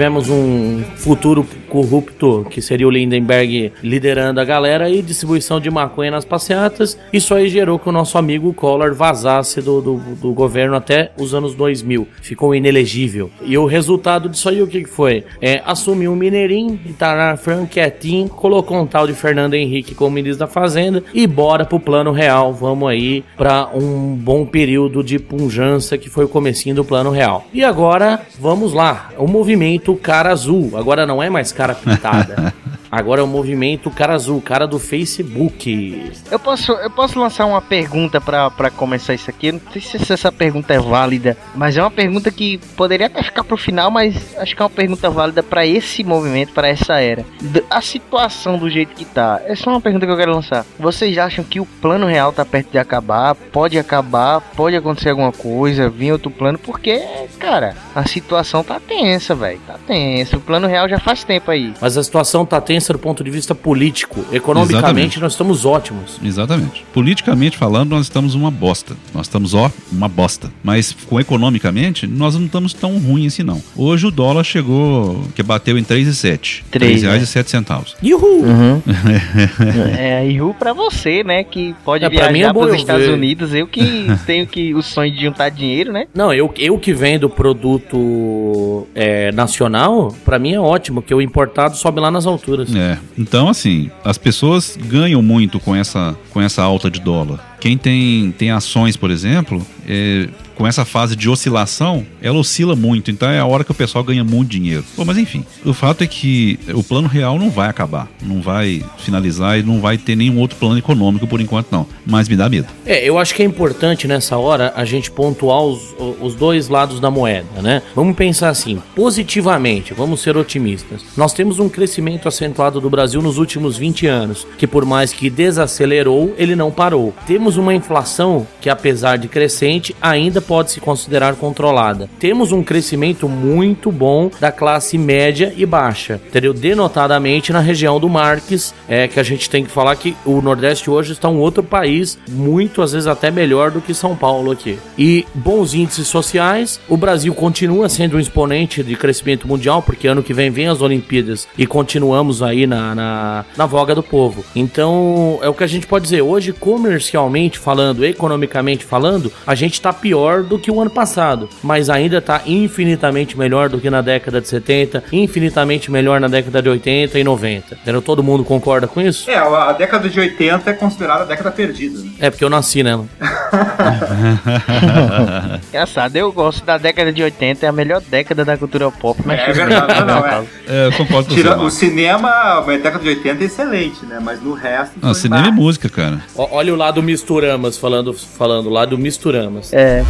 Tivemos um futuro corrupto, que seria o Lindenberg liderando a galera e distribuição de maconha nas passeatas. Isso aí gerou que o nosso amigo Collor vazasse do, do, do governo até os anos 2000. Ficou inelegível. E o resultado disso aí, o que, foi? É, assumiu um mineirinho, Itarafran quietinho, colocou um tal de Fernando Henrique como ministro da Fazenda e bora pro plano real. Vamos aí para um bom período de punjança que foi o comecinho do plano real. E agora, vamos lá. O movimento Cara Azul. Agora não é mais cara pintada. Agora é o movimento cara azul, cara do Facebook. Eu posso, eu posso lançar uma pergunta pra, pra começar isso aqui. Eu não sei se essa pergunta é válida, mas é uma pergunta que poderia até ficar pro final, mas acho que é uma pergunta válida para esse movimento, para essa era. A situação do jeito que tá. É só uma pergunta que eu quero lançar. Vocês acham que o plano real tá perto de acabar? Pode acabar? Pode acontecer alguma coisa? Vir outro plano? Porque, cara, a situação tá tensa, velho. Tá tensa. O plano real já faz tempo aí. Mas a situação tá tensa do ponto de vista político. Economicamente, Exatamente. nós estamos ótimos. Exatamente. Politicamente falando, nós estamos uma bosta. Nós estamos, ó, uma bosta. Mas com economicamente, nós não estamos tão ruim assim, não. Hoje o dólar chegou, que bateu em 3,07. R$ Três, 3 reais né? e 7 centavos. Yuhu! Uhum. é, ru pra você, né? Que pode É, pra mim é viajar pros Estados ver. Unidos. Eu que tenho que o sonho de juntar dinheiro, né? Não, eu, eu que vendo produto é, nacional, pra mim é ótimo, que o importado sobe lá nas alturas. É. Então, assim, as pessoas ganham muito com essa, com essa alta de dólar. Quem tem, tem ações, por exemplo, é, com essa fase de oscilação, ela oscila muito. Então é a hora que o pessoal ganha muito dinheiro. Bom, mas enfim, o fato é que o plano real não vai acabar. Não vai finalizar e não vai ter nenhum outro plano econômico por enquanto, não. Mas me dá medo. É, eu acho que é importante nessa hora a gente pontuar os, os dois lados da moeda, né? Vamos pensar assim, positivamente, vamos ser otimistas. Nós temos um crescimento acentuado do Brasil nos últimos 20 anos, que por mais que desacelerou, ele não parou. Temos uma inflação que, apesar de crescente, ainda pode se considerar controlada. Temos um crescimento muito bom da classe média e baixa, entendeu? Denotadamente na região do Marques, é que a gente tem que falar que o Nordeste hoje está um outro país, muito às vezes até melhor do que São Paulo aqui. E bons índices sociais, o Brasil continua sendo um exponente de crescimento mundial, porque ano que vem vem as Olimpíadas e continuamos aí na, na, na voga do povo. Então, é o que a gente pode dizer. Hoje, comercialmente falando, economicamente falando, a gente está pior do que o ano passado, mas ainda está infinitamente melhor do que na década de 70, infinitamente melhor na década de 80 e 90. Entendeu? Todo mundo concorda com isso? É, a década de 80 é considerada a década perdida. Né? É porque eu nasci nela. Engraçado, eu gosto da década de 80, é a melhor década da cultura pop. Mas É bem, verdade, não, é. É, eu concordo com Tira, você. o cinema, a década de 80 é excelente, né? Mas no resto. Não, cinema e baixo. música, cara. Ó, Olha o lado Misturamas, falando, falando o lado Misturamas. É,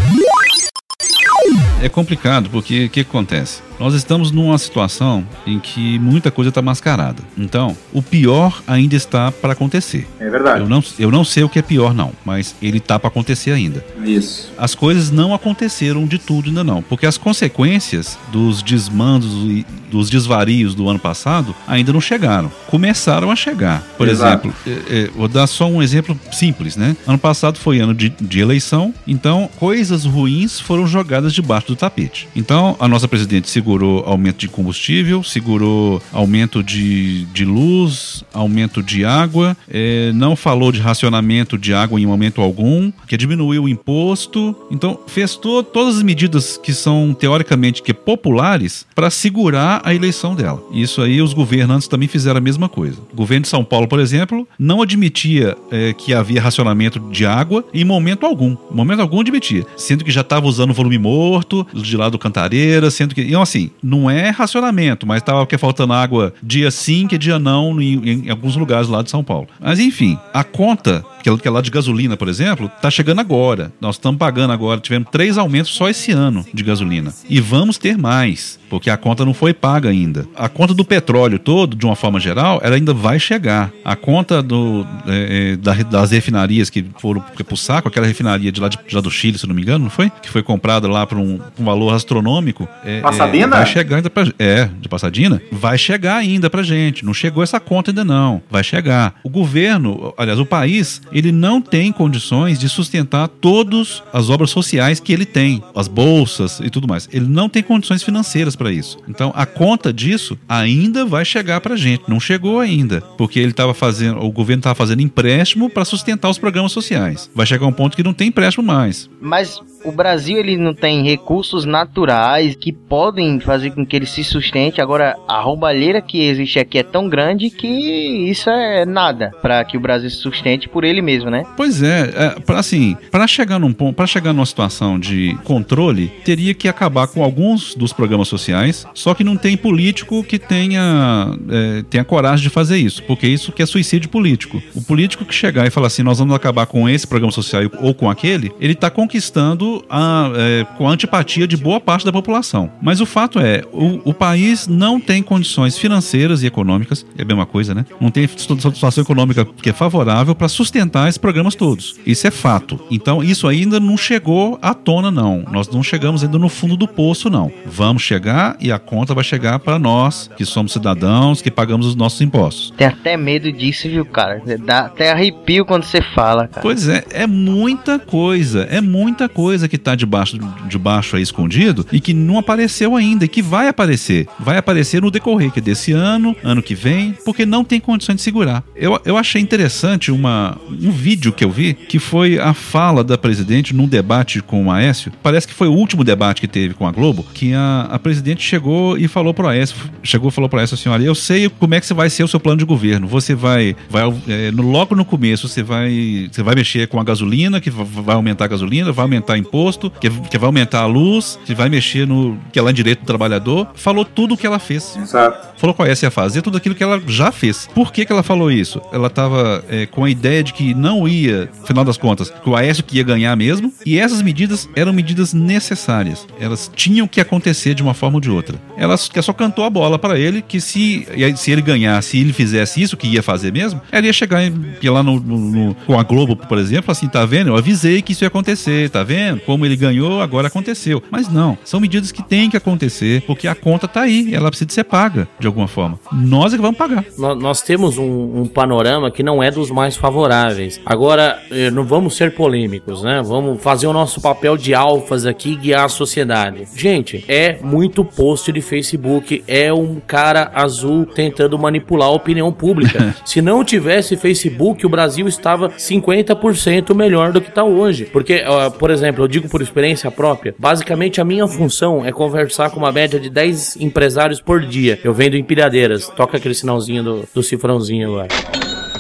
É complicado porque o que acontece? Nós estamos numa situação em que muita coisa está mascarada. Então, o pior ainda está para acontecer. É verdade. Eu não, eu não sei o que é pior, não, mas ele está para acontecer ainda. Isso. As coisas não aconteceram de tudo ainda não, porque as consequências dos desmandos e dos desvarios do ano passado ainda não chegaram. Começaram a chegar. Por Exato. exemplo, é, é, vou dar só um exemplo simples, né? Ano passado foi ano de, de eleição, então coisas ruins foram jogadas debaixo do tapete. Então, a nossa presidente segurou aumento de combustível, segurou aumento de, de luz, aumento de água, é, não falou de racionamento de água em momento algum, que diminuiu o imposto. Então, fez to- todas as medidas que são teoricamente que populares para segurar a eleição dela. Isso aí os governantes também fizeram a mesma coisa. O governo de São Paulo, por exemplo, não admitia é, que havia racionamento de água em momento algum. Em momento algum admitia. Sendo que já estava usando volume morto de lá do Cantareira, sendo que. Então, assim, não é racionamento, mas estava faltando água dia sim, que dia não, em, em alguns lugares lá de São Paulo. Mas enfim, a conta, que é- que é lá de gasolina, por exemplo, tá chegando agora. Nós estamos pagando agora, tivemos três aumentos só esse ano de gasolina. E vamos ter mais, porque a conta não foi paga ainda. A conta do petróleo todo, de uma forma geral, ela ainda vai chegar. A conta do, é, é, da- das refinarias que foram pro saco, aquela refinaria de lá, de, lá do Chile, se não me engano, não foi? Que foi comprada lá por um, um valor astronômico. É, é, Passadina? vai chegar ainda pra, É, de Passadina. Vai chegar ainda pra gente. Não chegou essa conta ainda não. Vai chegar. O governo, aliás, o país ele não tem condições de sustentar todas as obras sociais que ele tem, as bolsas e tudo mais. Ele não tem condições financeiras para isso. Então, a conta disso ainda vai chegar para gente. Não chegou ainda, porque ele estava fazendo, o governo estava fazendo empréstimo para sustentar os programas sociais. Vai chegar um ponto que não tem empréstimo mais. Mas o Brasil ele não tem recursos naturais que podem fazer com que ele se sustente. Agora, a roubalheira que existe aqui é tão grande que isso é nada para que o Brasil se sustente por ele mesmo, né? Pois é, é pra, assim, para chegar num ponto, para chegar numa situação de controle, teria que acabar com alguns dos programas sociais, só que não tem político que tenha, é, tenha coragem de fazer isso, porque isso que é suicídio político. O político que chegar e falar assim, nós vamos acabar com esse programa social ou com aquele, ele está conquistando a, é, com a antipatia de boa parte da população. Mas o fato é, o, o país não tem condições financeiras e econômicas, é a mesma coisa, né? Não tem situação econômica que é favorável para sustentar esses programas todos. Isso é fato. Então, isso ainda não chegou à tona, não. Nós não chegamos ainda no fundo do poço, não. Vamos chegar e a conta vai chegar para nós, que somos cidadãos, que pagamos os nossos impostos. Tem até medo disso, viu, cara? Dá até arrepio quando você fala, cara. Pois é, é muita coisa, é muita coisa coisa que está debaixo, debaixo aí escondido e que não apareceu ainda e que vai aparecer. Vai aparecer no decorrer que desse ano, ano que vem, porque não tem condições de segurar. Eu, eu achei interessante uma, um vídeo que eu vi que foi a fala da presidente num debate com o Aécio. Parece que foi o último debate que teve com a Globo, que a, a presidente chegou e falou pro Aécio, chegou e falou pro Aécio assim, olha, eu sei como é que você vai ser o seu plano de governo. Você vai, vai é, no, logo no começo, você vai, você vai mexer com a gasolina, que vai aumentar a gasolina, vai aumentar imposto, que, que vai aumentar a luz, que vai mexer no que é lá em direito do trabalhador. Falou tudo o que ela fez. Exato. Falou qual é ia fazer, tudo aquilo que ela já fez. Por que, que ela falou isso? Ela estava é, com a ideia de que não ia, afinal das contas, que o Aécio que ia ganhar mesmo, e essas medidas eram medidas necessárias. Elas tinham que acontecer de uma forma ou de outra. Ela só cantou a bola para ele que se, se ele ganhasse, se ele fizesse isso que ia fazer mesmo, ela ia chegar ia lá no, no, no, com a Globo, por exemplo, assim, tá vendo? Eu avisei que isso ia acontecer, tá vendo? Como ele ganhou, agora aconteceu. Mas não, são medidas que têm que acontecer, porque a conta tá aí, ela precisa ser paga de alguma forma. Nós é que vamos pagar. Nós temos um, um panorama que não é dos mais favoráveis. Agora, eh, não vamos ser polêmicos, né? Vamos fazer o nosso papel de alfas aqui e guiar a sociedade. Gente, é muito post de Facebook, é um cara azul tentando manipular a opinião pública. Se não tivesse Facebook, o Brasil estava 50% melhor do que está hoje. Porque, por exemplo, eu digo por experiência própria, basicamente a minha função é conversar com uma média de 10 empresários por dia. Eu vendo empilhadeiras. Toca aquele sinalzinho do, do cifrãozinho agora.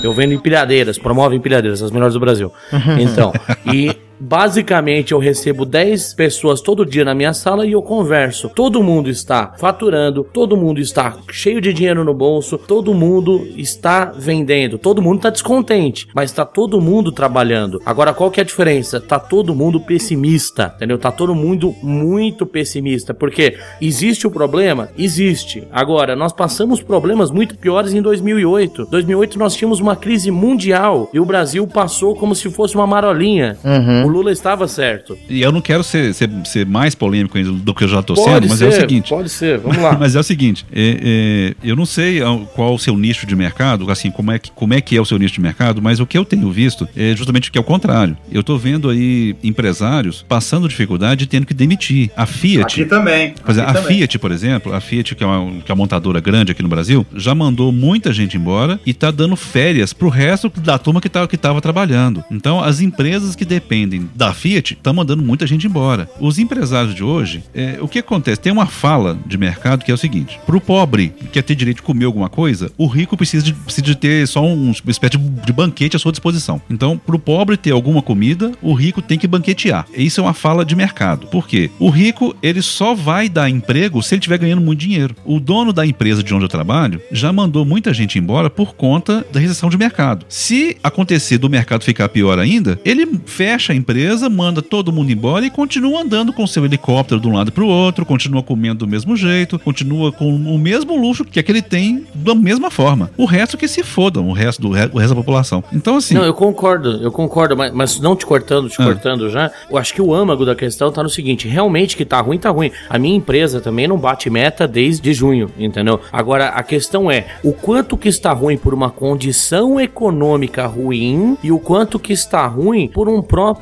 Eu vendo empilhadeiras, promove empilhadeiras, as melhores do Brasil. Então, e Basicamente, eu recebo 10 pessoas todo dia na minha sala e eu converso. Todo mundo está faturando, todo mundo está cheio de dinheiro no bolso, todo mundo está vendendo, todo mundo está descontente, mas está todo mundo trabalhando. Agora, qual que é a diferença? Tá todo mundo pessimista, entendeu? Tá todo mundo muito pessimista, porque existe o problema? Existe. Agora, nós passamos problemas muito piores em 2008. 2008 nós tínhamos uma crise mundial e o Brasil passou como se fosse uma marolinha. Uhum. Lula estava certo. E eu não quero ser, ser, ser mais polêmico do que eu já estou Pode sendo, mas ser, é o seguinte. Pode ser, vamos lá. mas é o seguinte, é, é, eu não sei qual o seu nicho de mercado, assim, como é, que, como é que é o seu nicho de mercado, mas o que eu tenho visto é justamente o que é o contrário. Eu estou vendo aí empresários passando dificuldade e tendo que demitir. A Fiat. Aqui também. Aqui a também. Fiat, por exemplo, a Fiat, que é, uma, que é uma montadora grande aqui no Brasil, já mandou muita gente embora e está dando férias pro resto da turma que estava que tava trabalhando. Então, as empresas que dependem da Fiat estão mandando muita gente embora. Os empresários de hoje, é, o que acontece? Tem uma fala de mercado que é o seguinte: pro pobre que quer ter direito de comer alguma coisa, o rico precisa de, precisa de ter só um, espécie de, banquete à sua disposição. Então, pro pobre ter alguma comida, o rico tem que banquetear. Isso é uma fala de mercado. Por quê? O rico, ele só vai dar emprego se ele estiver ganhando muito dinheiro. O dono da empresa de onde eu trabalho já mandou muita gente embora por conta da recessão de mercado. Se acontecer do mercado ficar pior ainda, ele fecha a empresa, manda todo mundo embora e continua andando com seu helicóptero de um lado para o outro, continua comendo do mesmo jeito, continua com o mesmo luxo que aquele tem da mesma forma. O resto que se fodam, o resto, do, o resto da população. Então, assim. Não, eu concordo, eu concordo, mas, mas não te cortando, te Ah. cortando já. Eu acho que o âmago da questão tá no seguinte: realmente que tá ruim, tá ruim. A minha empresa também não bate meta desde junho, entendeu? Agora, a questão é o quanto que está ruim por uma condição econômica ruim e o quanto que está ruim por uma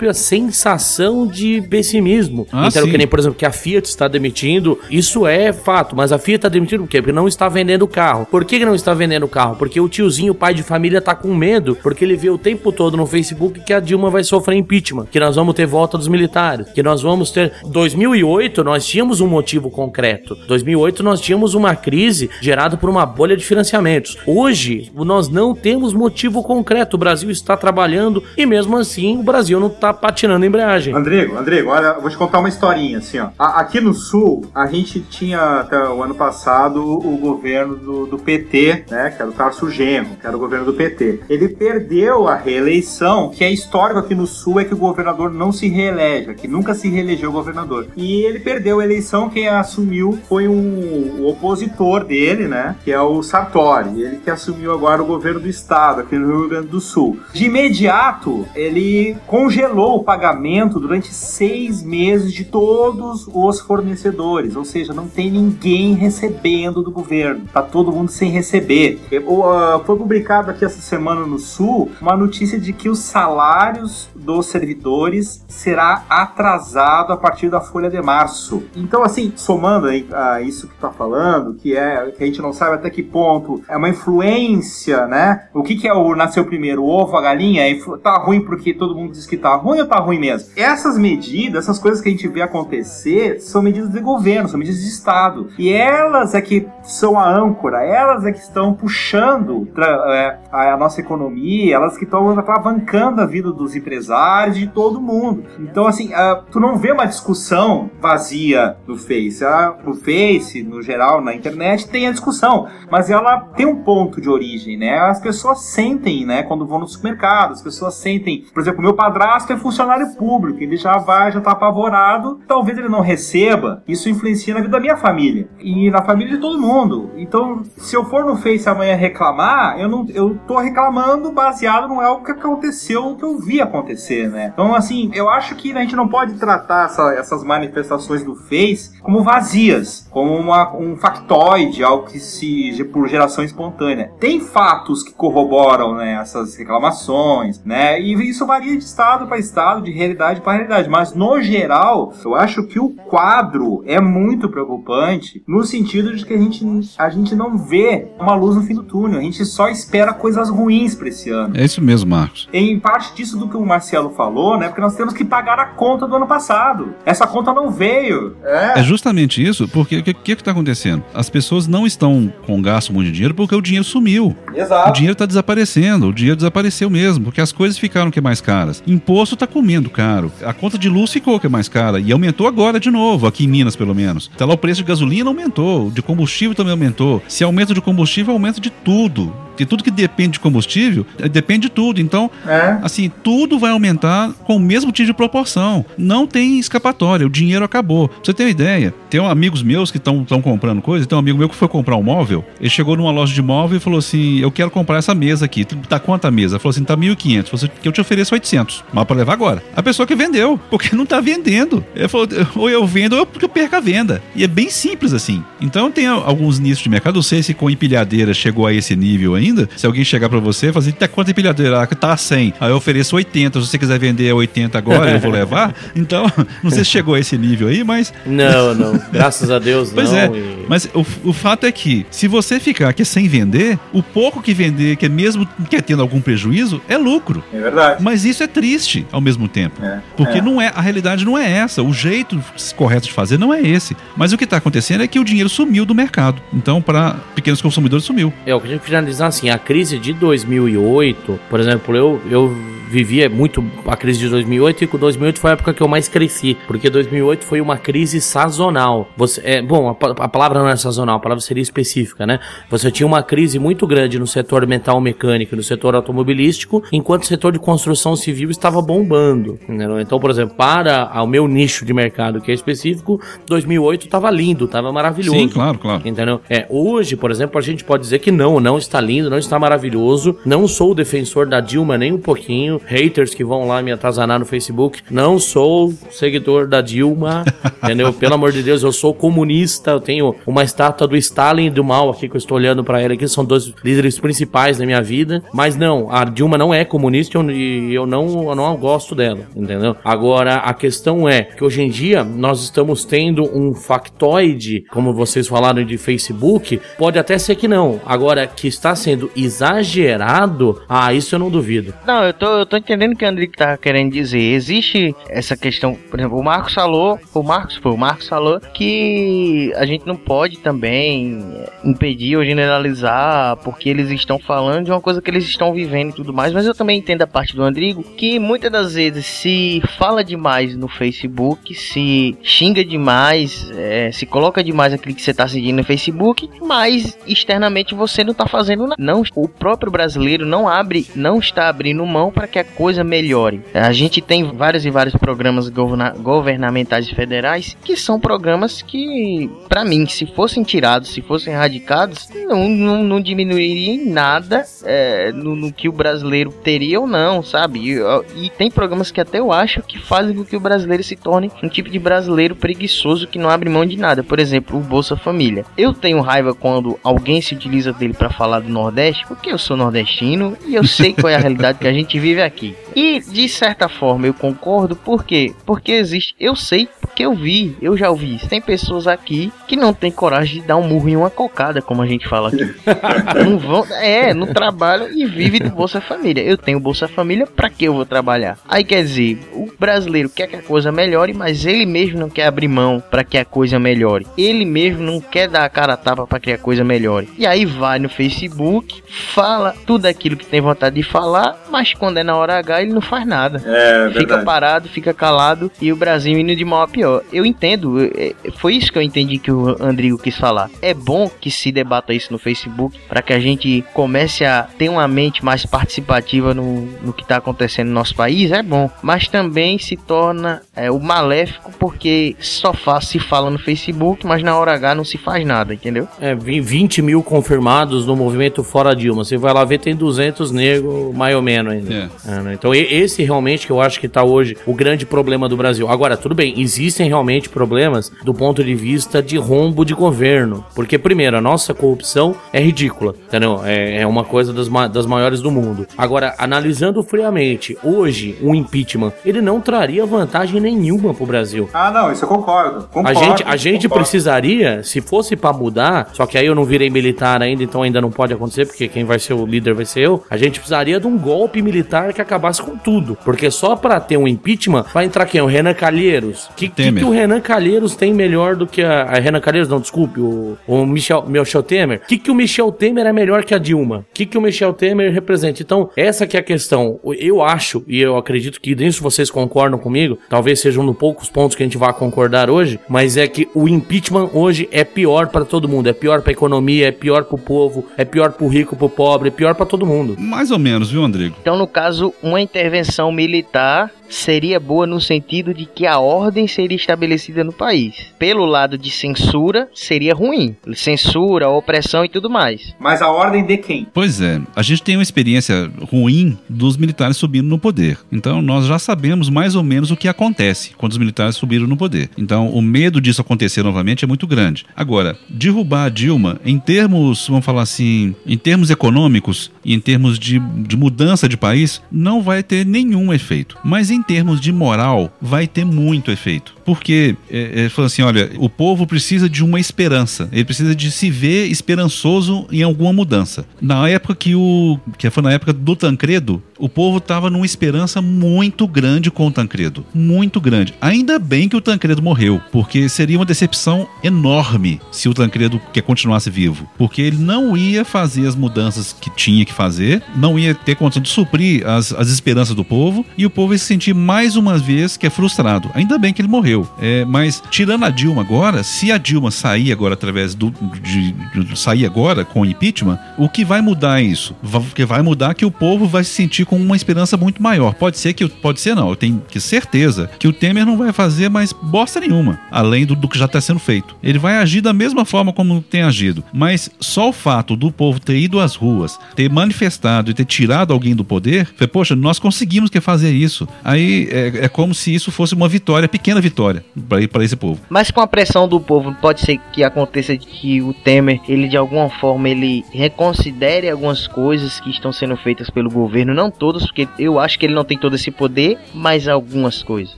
própria sensação de pessimismo. Ah, entendeu? sim. Que nem, por exemplo, que a Fiat está demitindo, isso é fato, mas a Fiat está demitindo por quê? Porque não está vendendo carro. Por que, que não está vendendo carro? Porque o tiozinho, o pai de família, tá com medo, porque ele vê o tempo todo no Facebook que a Dilma vai sofrer impeachment, que nós vamos ter volta dos militares, que nós vamos ter. 2008 nós tínhamos um motivo concreto. 2008 nós tínhamos uma crise gerada por uma bolha de financiamentos. Hoje nós não temos motivo concreto. O Brasil está trabalhando e mesmo assim o Brasil não está patinando a embreagem. Andrigo, Andrigo, olha, vou te contar uma historinha, assim, ó. A- aqui no Sul, a gente tinha até o ano passado o governo do, do PT, né, que era o Tarso Genro, que era o governo do PT. Ele perdeu a reeleição, que é histórico aqui no Sul, é que o governador não se reelege, que nunca se reelegeu governador. E ele perdeu a eleição, quem assumiu foi um, o opositor dele, né, que é o Sartori. Ele que assumiu agora o governo do estado, aqui no Rio Grande do Sul. De imediato, ele congelou o pagamento durante seis meses de todos os fornecedores, ou seja, não tem ninguém recebendo do governo, tá todo mundo sem receber. Ah, Foi publicado aqui essa semana no Sul uma notícia de que os salários dos servidores será atrasado a partir da folha de março. Então, assim, somando a isso que tá falando, que é que a gente não sabe até que ponto é uma influência, né? O que, que é o nasceu primeiro, o ovo, a galinha? É Tá ruim porque todo mundo diz que tá ruim ou tá ruim mesmo? Essas medidas, essas coisas que a gente vê acontecer, são medidas de governo, são medidas de Estado. E elas é que são a âncora, elas é que estão puxando é, a nossa economia, elas que estão alavancando a vida dos empresários, de todo mundo. Então, assim, ah, tu não vê uma discussão vazia no Face. No Face, no geral, na internet, tem a discussão, mas ela tem um ponto de origem, né? As pessoas sentem, né, quando vão no supermercado, as pessoas sentem. Por exemplo, meu padrasto é funcionário público, ele já vai, já tá apavorado, talvez ele não receba, isso influencia na vida da minha família e na família de todo mundo. Então, se eu for no Face amanhã reclamar, eu não eu tô reclamando baseado no algo que aconteceu, que eu vi acontecer, né? Então, assim, eu acho que a gente não pode tratar essa- essas manifestações do Face como vazias, como uma- um factoide, algo que se por geração espontânea. Tem fatos que corroboram né, essas reclamações, né? E isso varia de estado para estado, de realidade para realidade. Mas no geral, eu acho que o quadro é muito preocupante no sentido de que a gente, a gente não vê uma luz no fim do túnel. A gente só espera coisas ruins para esse ano. É isso mesmo, Marcos. Em parte disso do que o Marcelo falou, né? Porque nós temos que pagar a conta do ano passado. Essa conta não veio. É justamente isso, porque o que, que está acontecendo? As pessoas não estão com gasto muito de dinheiro porque o dinheiro sumiu. O Exato. dinheiro está desaparecendo, o dinheiro desapareceu mesmo, porque as coisas ficaram que é mais caras. Imposto está comendo caro. A conta de luz ficou que é mais cara e aumentou agora de novo, aqui em Minas pelo menos. Tá lá o preço de gasolina aumentou, de combustível também aumentou. Se aumenta de combustível, aumenta de tudo. E tudo que depende de combustível, eh, depende de tudo. Então, É. assim, tudo vai aumentar com o mesmo tipo de proporção. Não tem escapatória, o dinheiro acabou. Pra você ter uma ideia, tem amigos meus que estão comprando coisa, tem um amigo meu que foi comprar um móvel, ele chegou numa loja de móvel e falou assim, eu quero comprar essa mesa aqui. Tá quanto a mesa? Ele falou assim, tá 1.500. Falou assim, que eu te ofereço 800, mas para levar agora. A pessoa que vendeu, porque não tá vendendo. Ele falou, ou eu vendo ou eu perco a venda. E é bem simples assim. Então tem alguns nichos de mercado, não sei se com empilhadeira chegou a esse nível ainda. Se alguém chegar para você e falar assim, tá quanto empilhadeira? Ah, tá 100. Aí eu ofereço 80. Se você quiser vender 80 agora, eu vou levar. Então, não sei se chegou a esse nível aí, mas Não, não. Graças a Deus, Pois não. é, e- mas o, o fato é que, se você ficar aqui sem vender, o pouco que vender, que é mesmo que é tendo algum prejuízo, é lucro. É verdade. Mas isso é triste ao mesmo tempo. É, Porque é. não é, a realidade não é essa. O jeito correto de fazer não é esse. Mas o que está acontecendo é que o dinheiro sumiu do mercado. Então, para pequenos consumidores, sumiu. É, o que a gente finalizar assim, a crise de 2008, por exemplo, eu, eu vivi muito a crise de 2008 e 2008 foi a época que eu mais cresci, porque 2008 foi uma crise sazonal. Você, é, bom, a, a palavra não é sazonal, a palavra seria específica, né? Você tinha uma crise muito grande no setor metal mecânico, no setor automobilístico, enquanto o setor de construção civil estava bombando. Entendeu? Então, por exemplo, para o meu nicho de mercado que é específico, 2008 estava lindo, estava maravilhoso. Sim, claro, claro. Entendeu? É, hoje, por exemplo, a gente pode dizer que não, não está lindo, não está maravilhoso. Não sou o defensor da Dilma nem um pouquinho. Haters que vão lá me atazanar no Facebook. Não sou seguidor da Dilma, entendeu? Pelo amor de Deus, eu sou comunista. Eu tenho uma estátua do Stalin e do Mal aqui que eu estou olhando para ele aqui. São dois líderes principais da minha vida. Mas não, a Dilma não é comunista e eu não, eu não gosto dela, entendeu? Agora, a questão é que hoje em dia nós estamos tendo um factoide, como vocês falaram de Facebook, pode até ser que não. Agora, que está sendo exagerado, ah, isso eu não duvido. Não, eu tô, eu tô entendendo o que o André tá querendo dizer. Existe essa questão, por exemplo, o Marcos falou, o Marcos foi, o Marcos falou que a gente não pode também impedir ou generalizar porque eles estão falando de uma coisa que eles estão vivendo e tudo mais, mas eu também entendo a parte do Andrigo que muitas das vezes se fala demais no Facebook, se xinga demais, é, se coloca demais aquilo que você tá seguindo no Facebook, mas externamente você não tá fazendo nada. Não, o próprio brasileiro não abre, não está abrindo mão para que a coisa melhore. A gente tem vários e vários programas governa governamentais federais que são programas que, para mim, se fossem tirados, se fossem erradicados, não, não, não diminuiria em nada é, no, no, que o brasileiro teria ou não, sabe? E, e, tem programas que até eu acho que fazem com que o brasileiro se torne um tipo de brasileiro preguiçoso que não abre mão de nada. Por exemplo, o Bolsa Família. Eu tenho raiva quando alguém se utiliza dele para falar do Nordeste, porque eu sou nordestino e eu sei qual é a realidade que a gente vive aqui. E de certa forma eu concordo, por quê? Porque existe, eu sei porque eu vi, eu já ouvi. Tem pessoas aqui que não tem coragem de dar um murro em uma cocada, como a gente fala aqui. não vão, é, no trabalho e vive do Bolsa Família. Eu tenho Bolsa Família, para que eu vou trabalhar? Aí quer dizer, o brasileiro quer que a coisa melhore, mas ele mesmo não quer abrir mão para que a coisa melhore. Ele mesmo não quer dar a cara a tapa para que a coisa melhore. E aí vai no Facebook, fala tudo aquilo que tem vontade de falar, mas quando é na hora H ele não faz nada. É, fica parado, fica calado e o Brasil indo de mal a pior. Eu entendo, é, foi isso que eu entendi que o Andrigo quis falar. É bom que se debata isso no Facebook para que a gente comece a ter uma mente mais participativa no, no que está acontecendo no nosso país, é bom. Mas também se torna é, o maléfico porque só faz, se fala no Facebook, mas na hora H não se faz nada, entendeu? É, 20 mil confirmados no movimento Fora Dilma. Você vai lá ver, tem 200 negros, mais ou menos ainda. É. É, né? Então, esse realmente que eu acho que está hoje o grande problema do Brasil. Agora, tudo bem, existem realmente problemas do ponto de vista de rombo de governo. Porque, primeiro, a nossa corrupção é ridícula, entendeu? É, é uma coisa das, ma das maiores do mundo. Agora, analisando friamente, hoje, um impeachment, ele não traria vantagem nenhuma pro Brasil. Ah, não, isso eu concordo. concordo a gente, a gente precisaria, se fosse para mudar, só que aí eu não virei militar ainda, então ainda não pode acontecer, porque quem vai ser o líder vai ser eu. A gente precisaria de um golpe militar que acabasse com tudo. Porque só para ter um impeachment, vai entrar quem? O Renan Calheiros. Que, que, que, o Renan Calheiros tem melhor do que a, a Renan Calheiros? Não, desculpe, o, o Michel, Michel Temer. O que, que o Michel Temer é melhor que a Dilma? O que, que o Michel Temer representa? Então, essa que é a questão. Eu acho, e eu acredito que nisso vocês concordam comigo, talvez sejam um dos poucos pontos que a gente vai concordar hoje, mas é que o impeachment hoje é pior para todo mundo. É pior para a economia, é pior para o povo, é pior para o rico, para o pobre, é pior para todo mundo. Mais ou menos, viu, Andrigo? Então, no caso, uma intervenção militar seria boa no sentido de que a ordem seria estabelecida no país. Pelo lado de censura, seria ruim. Censura, opressão e tudo mais. Mas a ordem de quem? Pois é, a gente tem uma experiência ruim dos militares subindo no poder. Então nós já sabemos mais ou menos o que acontece quando os militares subiram no poder. Então o medo disso acontecer novamente é muito grande. Agora, derrubar a Dilma, em termos, vamos falar assim, em termos econômicos e em termos de, de mudança de país, não vai ter nenhum efeito. Mas em termos de moral, vai ter muito efeito. Porque é, é, falou assim: olha, o povo precisa de uma esperança, ele precisa de se ver esperançoso em alguma mudança. Na época que o. que foi na época do Tancredo, o povo tava numa esperança muito grande com o Tancredo. Muito grande. Ainda bem que o Tancredo morreu, porque seria uma decepção enorme se o Tancredo que continuasse vivo. Porque ele não ia fazer as mudanças que tinha que fazer, não ia ter condição de suprir as, as esperanças do povo, e o povo ia se sentir mais uma vez que é frustrado. Ainda bem que ele morreu. É, mas, tirando a Dilma agora, se a Dilma sair agora através do. De, de- sair agora com o impeachment, o que vai mudar é isso? O que vai mudar é que o povo vai se sentir com uma esperança muito maior. Pode ser que. Pode ser não, eu tenho certeza que o Temer não vai fazer mais bosta nenhuma, além do, do que já está sendo feito. Ele vai agir da mesma forma como tem agido. Mas só o fato do povo ter ido às ruas, ter manifestado e ter tirado alguém do poder, foi, poxa, nós conseguimos que fazer isso. Aí é, é como se isso fosse uma vitória, pequena vitória, para esse povo. Mas com a pressão do povo, pode ser que aconteça que o Temer, ele de alguma forma, ele reconsidere algumas coisas que estão sendo feitas pelo governo, não todas, porque eu acho que ele não tem todo esse poder, mas algumas coisas.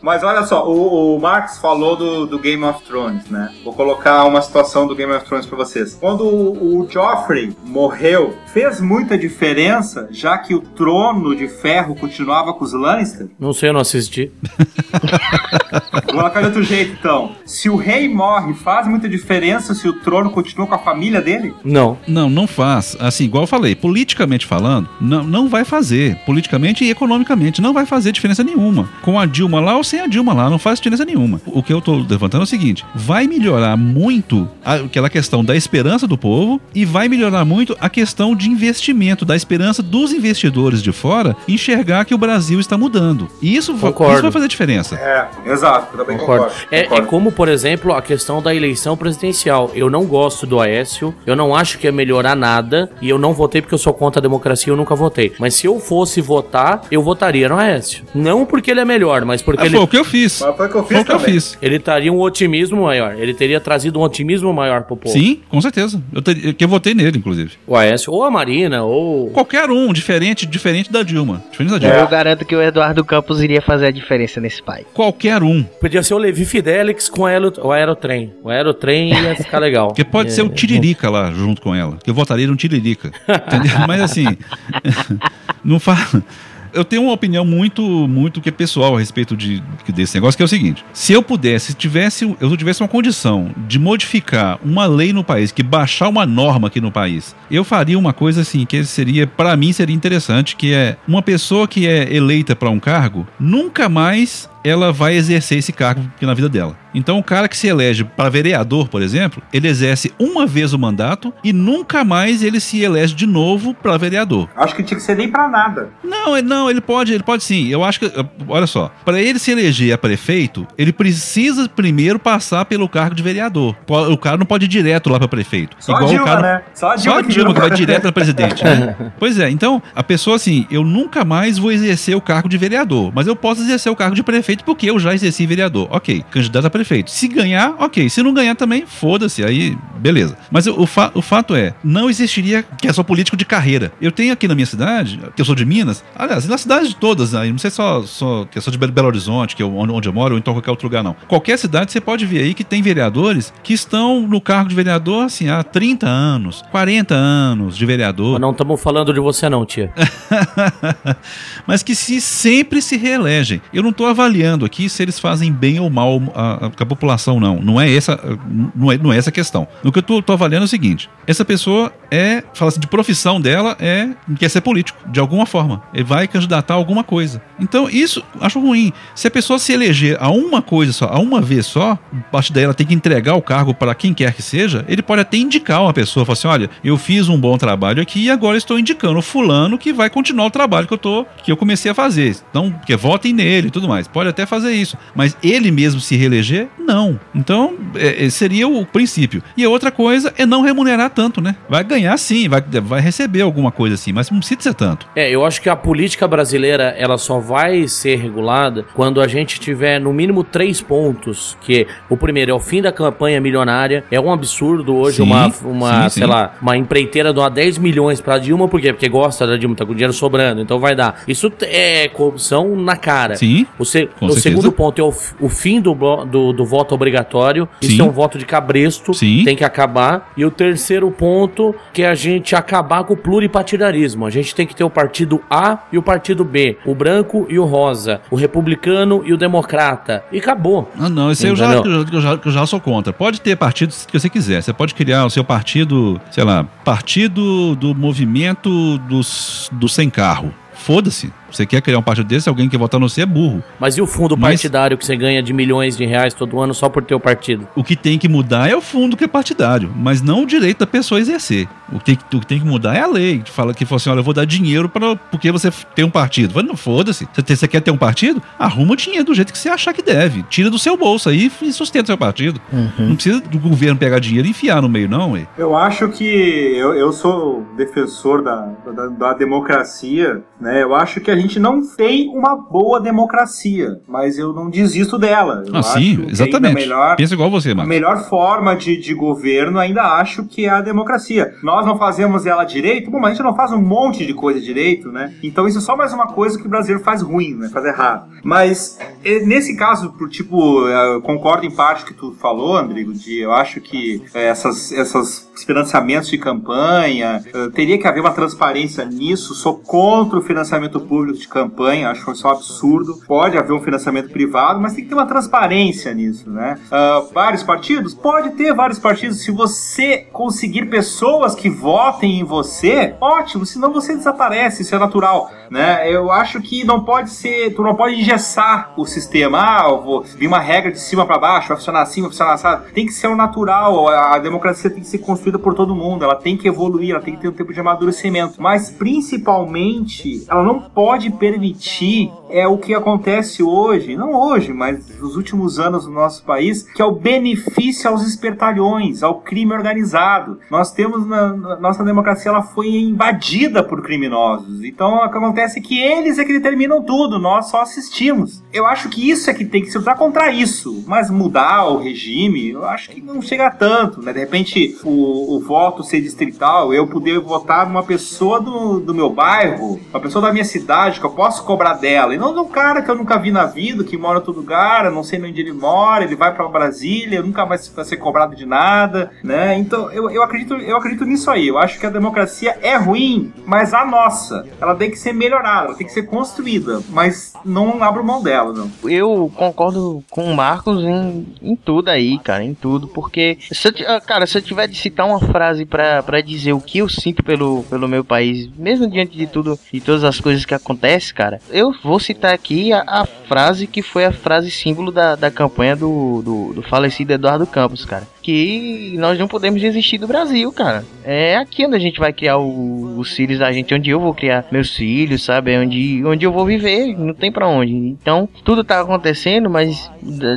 Mas olha só, o, o Marx falou do, do Game of Thrones, né? Vou colocar uma situação do Game of Thrones pra vocês. Quando o, o Joffrey morreu, fez muita diferença, já que o trono de ferro continuava com os Lannister? Não sei, eu não assisti. Vou colocar de outro jeito, então. Se o rei morre, faz muita diferença se o trono continua com a família dele? Não. Não, não faz. Assim, igual eu falei, politicamente falando, não, não vai fazer. Politicamente e economicamente, não vai fazer diferença nenhuma. Com a Dilma lá ou sem a Dilma lá, não faz diferença nenhuma. O que eu tô levantando é o seguinte: vai melhorar muito aquela questão da esperança do povo e vai melhorar muito a questão de investimento, da esperança dos investidores de fora enxergar que o Brasil está mudando. E isso, Concordo. isso vai fazer diferença. É, exato, eu também Concordo. concordo. É, é concordo. como, por exemplo, a questão da eleição presidencial. Eu não gosto do Aécio, eu não acho que ia melhorar nada, e eu não votei porque eu sou contra a democracia, eu nunca votei. Mas se eu fosse votar, eu votaria no Aécio. Não porque ele é melhor, mas porque Ah, ele, Foi o que eu fiz. Mas foi o que eu fiz Foi o que eu fiz. ele traria um otimismo maior. Ele teria trazido um otimismo maior pro povo. Sim, com certeza. Eu, ter- que eu votei nele, inclusive. O Aécio, ou a Marina, ou. Qualquer um, diferente, diferente da Dilma. Diferente da Dilma. É. Eu garanto que o Eduardo Campos iria fazer a diferença nesse país. Qualquer um. Podia ser o Levi Fidelix com o, aero, o aerotrem. O aerotrem ia ficar legal. Porque pode É, ser o Tiririca lá junto com ela. Que eu votaria no Tiririca. Entendeu? Mas assim. não fala. Eu tenho uma opinião muito, muito que é pessoal a respeito de, desse negócio, que é o seguinte: se eu pudesse, se tivesse, eu tivesse uma condição de modificar uma lei no país, que baixar uma norma aqui no país, eu faria uma coisa assim, que seria, para mim, seria interessante, que é uma pessoa que é eleita para um cargo, nunca mais ela vai exercer esse cargo na vida dela. Então, o cara que se elege para vereador, por exemplo, ele exerce uma vez o mandato e nunca mais ele se elege de novo para vereador. Acho que tinha que ser nem pra nada. Não, ele- não, ele pode, ele pode sim. Eu acho que, olha só, para ele se eleger a prefeito, ele precisa primeiro passar pelo cargo de vereador. O cara não pode ir direto lá para prefeito. Só a Dilma, o cara, né? Só a Dilma Só a que Dilma que vai direto para presidente. né? pois é, então a pessoa assim, eu nunca mais vou exercer o cargo de vereador, mas eu posso exercer o cargo de prefeito porque eu já exerci vereador. Ok, candidato a prefeito. Se ganhar, ok. Se não ganhar também, foda-se, aí beleza. Mas o, fa- o fato é, não existiria que é só político de carreira. Eu tenho aqui na minha cidade, que eu sou de Minas, aliás, nas cidades de todas, aí, não sei só, só que eu sou de Belo Horizonte, que é onde, onde eu moro, ou então qualquer outro lugar, não. Qualquer cidade você pode ver aí que tem vereadores que estão no cargo de vereador assim há 30 anos, 40 anos de vereador. Mas não estamos falando de você, não, tia. mas que se sempre se reelegem. Eu não estou avaliando aqui se eles fazem bem ou mal a, a- a população, não. Não é essa, não é, não é essa a questão. O que eu estou avaliando é o seguinte: essa pessoa é, fala assim, de profissão dela é quer ser político, de alguma forma. Ele vai candidatar a alguma coisa. Então, isso acho ruim. Se a pessoa se eleger a uma coisa só, a uma vez só, a partir daí ela tem que entregar o cargo para quem quer que seja, ele pode até indicar uma pessoa, falar assim: olha, eu fiz um bom trabalho aqui e agora estou indicando fulano que vai continuar o trabalho que eu tô, que eu comecei a fazer. Então, que votem nele e tudo mais. Pode até fazer isso. Mas ele mesmo se reeleger, não. Então, é, é, seria o princípio. E a outra coisa é não remunerar tanto, né? Vai ganhar sim, vai, vai receber alguma coisa assim, mas não precisa ser tanto. É, eu acho que a política brasileira ela só vai ser regulada quando a gente tiver no mínimo três pontos. Que o primeiro é o fim da campanha milionária. É um absurdo hoje Sim, uma, uma sim, sei sim. lá, uma empreiteira doar 10 milhões pra Dilma, por quê? Porque gosta da Dilma, tá com dinheiro sobrando, então vai dar. Isso é corrupção na cara. Sim. Se- Com o certeza. segundo ponto é o, o fim do, do, do voto obrigatório. Isso Sim. é um voto de cabresto. Sim. Tem que acabar. E o terceiro ponto, que é a gente acabar com o pluripartidarismo. A gente tem que ter o partido A e o partido B. O branco e o rosa. O republicano e o democrata. E acabou. Ah, não, isso aí eu já, Entendeu? que eu, já, eu já sou contra. Pode ter partidos que você quiser. Você pode criar o seu partido, sei lá, partido do movimento dos, do sem carro. Foda-se. Você quer criar um partido desse, alguém que votar no você é burro. Mas e o fundo Mas- partidário que você ganha de milhões de reais todo ano só por ter o partido? O que tem que mudar é o fundo que é partidário, mas não o direito da pessoa exercer. O que tem, que- o que, tem que mudar é a lei, que fala que fala assim, olha, eu vou dar dinheiro para porque você tem um partido. Fala, não, foda-se. Você, você quer ter um partido? Arruma o dinheiro do jeito que você achar que deve. Tira do seu bolso aí e sustenta seu partido. Não precisa do governo pegar dinheiro e enfiar no meio, não, ué. Eu acho que eu, eu sou defensor da, da, da democracia, né? Eu acho que a gente não tem uma boa democracia, mas eu não desisto dela. Eu Ah, acho sim, exatamente. melhor, Pensa igual você, a Marcos. melhor forma de, de governo ainda acho que é a democracia. Nós não fazemos ela direito, bom, mas a gente não faz um monte de coisa direito, né? Então isso é só mais uma coisa que o brasileiro faz ruim, né? Faz errado. Mas nesse caso, por tipo, eu concordo em parte que tu falou, Andrigo, de eu acho que eh, essas, essas financiamentos de campanha, eh, teria que haver uma transparência nisso. Sou contra o financiamento público de campanha, acho isso um absurdo. Pode haver um financiamento privado, mas tem que ter uma transparência nisso, né? Ah, vários partidos? Pode ter vários partidos. Se você conseguir pessoas que votem em você, ótimo, senão você desaparece, isso é natural, né? Eu acho que não pode ser, tu não pode engessar o sistema. Ah, eu vou vir uma regra de cima para baixo, vai funcionar assim, vai funcionar assim. Tem que ser o natural, a a democracia tem que ser construída por todo mundo, ela tem que evoluir, ela tem que ter um tempo de amadurecimento. Mas principalmente, ela não pode permitir é o que acontece hoje, não hoje, mas nos últimos anos no nosso país, que é o benefício aos espertalhões, ao crime organizado. Nós temos na, na- nossa democracia ela foi invadida por criminosos. Então o que acontece é que eles é que determinam tudo, nós só assistimos. Eu acho que isso é que tem que se lutar contra isso, mas mudar o regime, eu acho que não chega a tanto, né? De repente o, o voto ser distrital, eu poder votar numa pessoa do, do meu bairro, uma pessoa da minha cidade que eu posso cobrar dela, e não de um cara que eu nunca vi na vida, que mora em outro lugar, eu não sei onde ele mora, ele vai pra Brasília, nunca vai ser cobrado de nada, né? Então eu, eu acredito eu acredito nisso aí. Eu acho que a democracia é ruim, mas a nossa, ela tem que ser melhorada, ela tem que ser construída, mas não abro mão dela, não. Eu concordo com o Marcos em, em tudo aí, cara, em tudo, porque se eu, ah, cara, se eu tiver de citar uma frase pra dizer o que eu sinto pelo, pelo meu país, mesmo diante de tudo e todas as coisas que acontecem, cara, eu vou citar aqui a, a frase que foi a frase símbolo da, da campanha do, do, do falecido Eduardo Campos, cara. Que nós não podemos desistir do Brasil, cara. É aqui onde a gente vai criar os filhos da gente, onde eu vou criar meus filhos, sabe? É onde, onde eu vou viver, não tem pra onde. Então, tudo tá acontecendo, mas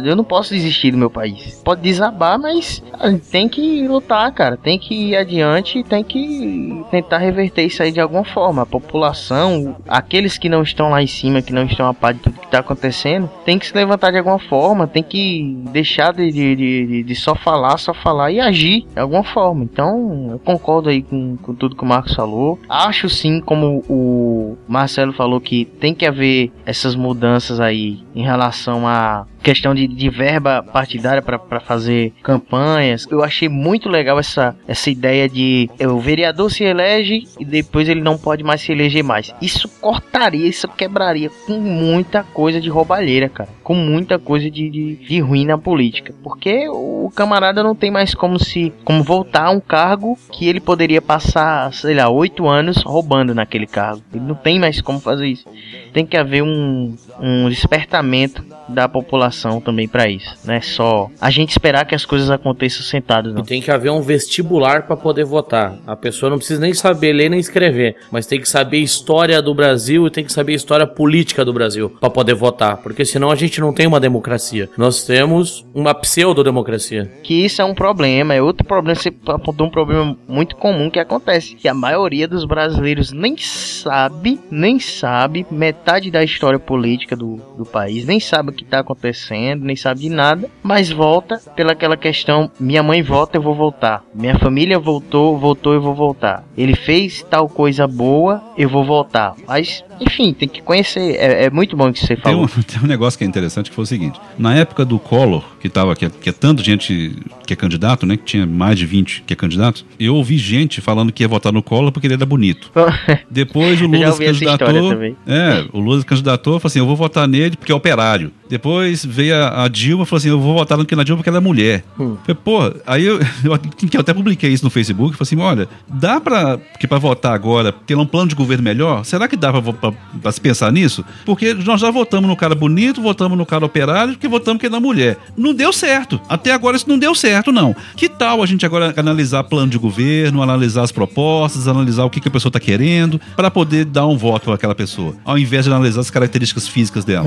eu não posso desistir do meu país. Pode desabar, mas a gente tem que lutar, cara. Tem que ir adiante, tem que tentar reverter isso aí de alguma forma. A população, aqueles que não estão lá em cima, que não estão a par de tudo que tá acontecendo, tem que se levantar de alguma forma, tem que deixar de, de, de, de- de só falar, só falar e agir de alguma forma. Então, eu concordo aí com, com tudo que o Marcos falou. Acho sim, como o Marcelo falou, que tem que haver essas mudanças aí em relação à questão de, de verba partidária para fazer campanhas. Eu achei muito legal essa, essa ideia de é, o vereador se elege e depois ele não pode mais se eleger mais. Isso cortaria, isso quebraria com muita coisa de roubalheira, cara. Com muita coisa de, de, de ruim na política. Porque o camarada não tem mais como se como voltar a um cargo que ele poderia passar, sei lá, oito anos roubando naquele cargo. Ele não tem mais como fazer isso. Tem que haver um, um despertamento da população também para isso. Não é só a gente esperar que as coisas aconteçam sentados, E não. tem que haver um vestibular para poder votar. A pessoa não precisa nem saber ler nem escrever, mas tem que saber a história do Brasil e tem que saber a história política do Brasil para poder votar, porque senão a gente não tem uma democracia. Nós temos uma pseudo-democracia. Que isso é um problema, é outro problema. Você apontou um problema muito comum que acontece. Que a maioria dos brasileiros nem sabe, nem sabe metade da história política do, do país, nem sabe o que está acontecendo, nem sabe de nada, mas volta pela aquela questão: minha mãe volta, eu vou voltar. Minha família voltou, voltou, eu vou voltar. Ele fez tal coisa boa, eu vou voltar. Mas Enfim, tem que conhecer. É, é muito bom que você Tem falou. um, tem um negócio que é interessante que foi o seguinte: na época do Collor, que tava, que, é- que é tanta gente que é candidato, né? Que tinha mais de 20 que é candidato, eu ouvi gente falando que ia votar no Collor porque ele era bonito. Depois o Lula se candidatou. É, o Lula se candidatou e falou assim: eu vou votar nele porque é operário. Depois veio a, a Dilma e falou assim: eu vou votar no que na Dilma porque ela é mulher. Hum. Falei, pô, aí eu, eu, eu até publiquei isso no Facebook, falei assim: olha, dá pra, que pra votar agora, ter um plano de governo melhor? Será que dá pra, vo- pra se pensar nisso? Porque nós já votamos no cara bonito, votamos no cara operário, porque votamos que é na mulher. Não deu certo. Até agora isso não deu certo, não. Que tal a gente agora analisar plano de governo, analisar as propostas, analisar o que, que a pessoa está querendo, para poder dar um voto para aquela pessoa, ao invés de analisar as características físicas dela?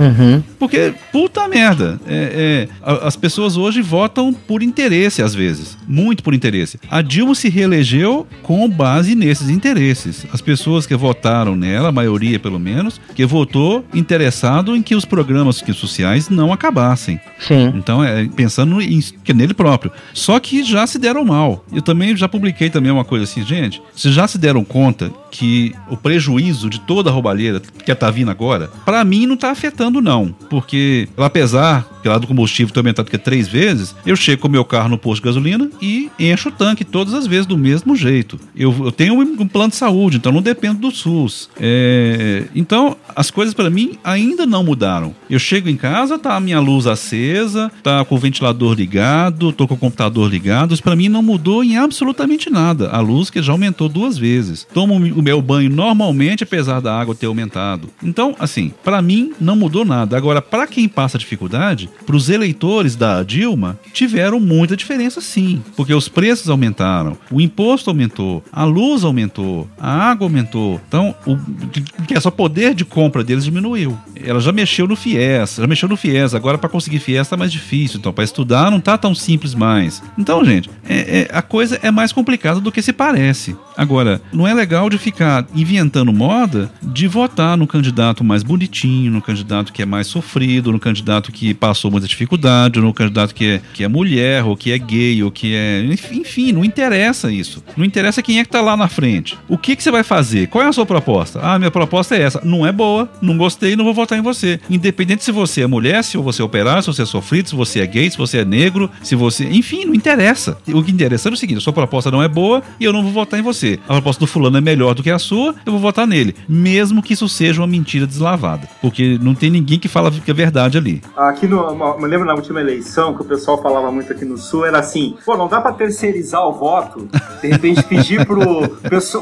Porque, puta merda, é- é, as pessoas hoje votam por interesse, às vezes. Muito por interesse. A Dilma se reelegeu com base nesses interesses. As pessoas que votaram nela, a maioria pelo menos, que votou interessado em que os programas que- sociais não acabassem. Sim. Então, é pensando em, que nele próprio. Só que já se deram mal. Eu também já publiquei também uma coisa assim, gente, vocês já se deram conta que o prejuízo de toda a roubalheira que tá vindo agora, pra mim não tá afetando não, porque apesar que lá do combustível ter aumentado que é três vezes, eu chego com o meu carro no posto de gasolina e encho o tanque todas as vezes do mesmo jeito. Eu, eu tenho um, um plano de saúde, então não dependo do SUS. É, então as coisas pra mim ainda não mudaram. Eu chego em casa, tá a minha luz acesa, tá com o ventilador ligado, tô com o computador ligado. Isso pra mim não mudou em absolutamente nada. A luz que já aumentou duas vezes. Tomo o meu banho normalmente, apesar da água ter aumentado. Então, assim, pra mim não mudou nada. Agora, pra quem passa dificuldade, pros eleitores da Dilma, tiveram muita diferença sim. Porque os preços aumentaram, o imposto aumentou, a luz aumentou, a água aumentou. Então, o que é só poder de compra deles diminuiu. Ela já mexeu no FIES, já mexeu no FIES, agora para conseguir FIES tá mais difícil, então para estudar não tá tão simples mais. Então, gente, é- é- a coisa é mais complicada do que se parece. Agora, não é legal de ficar inventando moda de votar no candidato mais bonitinho, no candidato que é mais sofrido, no candidato que passou muita dificuldade, no candidato que é, que é mulher, ou que é gay, ou que é. Enfim, não interessa isso. Não interessa quem é que tá lá na frente. O que, que você vai fazer? Qual é a sua proposta? Ah, minha proposta é essa. Não é boa, não gostei, não vou votar em você. Independente se você é mulher, se você é operário, se você é sofrido, se você é gay, se você é negro, se você. Enfim, não interessa. O que interessa é o seguinte: a sua proposta não é boa e eu não vou votar em você. A proposta do fulano é melhor do que a sua, eu vou votar nele. Mesmo que isso seja uma mentira deslavada. Porque não tem ninguém que fala que é verdade ali. Aqui no. Me lembro na última eleição que o pessoal falava muito aqui no sul, era assim: pô, não dá pra terceirizar o voto, de repente pedir pro,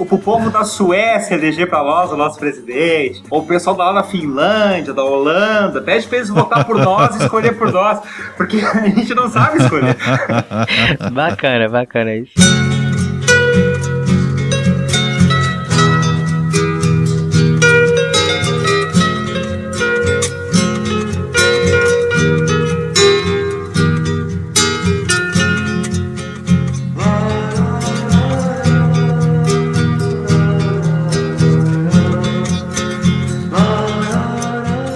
pro povo da Suécia eleger pra nós o nosso presidente, ou o pessoal da lá da Finlândia, da Holanda, pede pra eles votar por nós e escolher por nós, porque a gente não sabe escolher. bacana, bacana isso.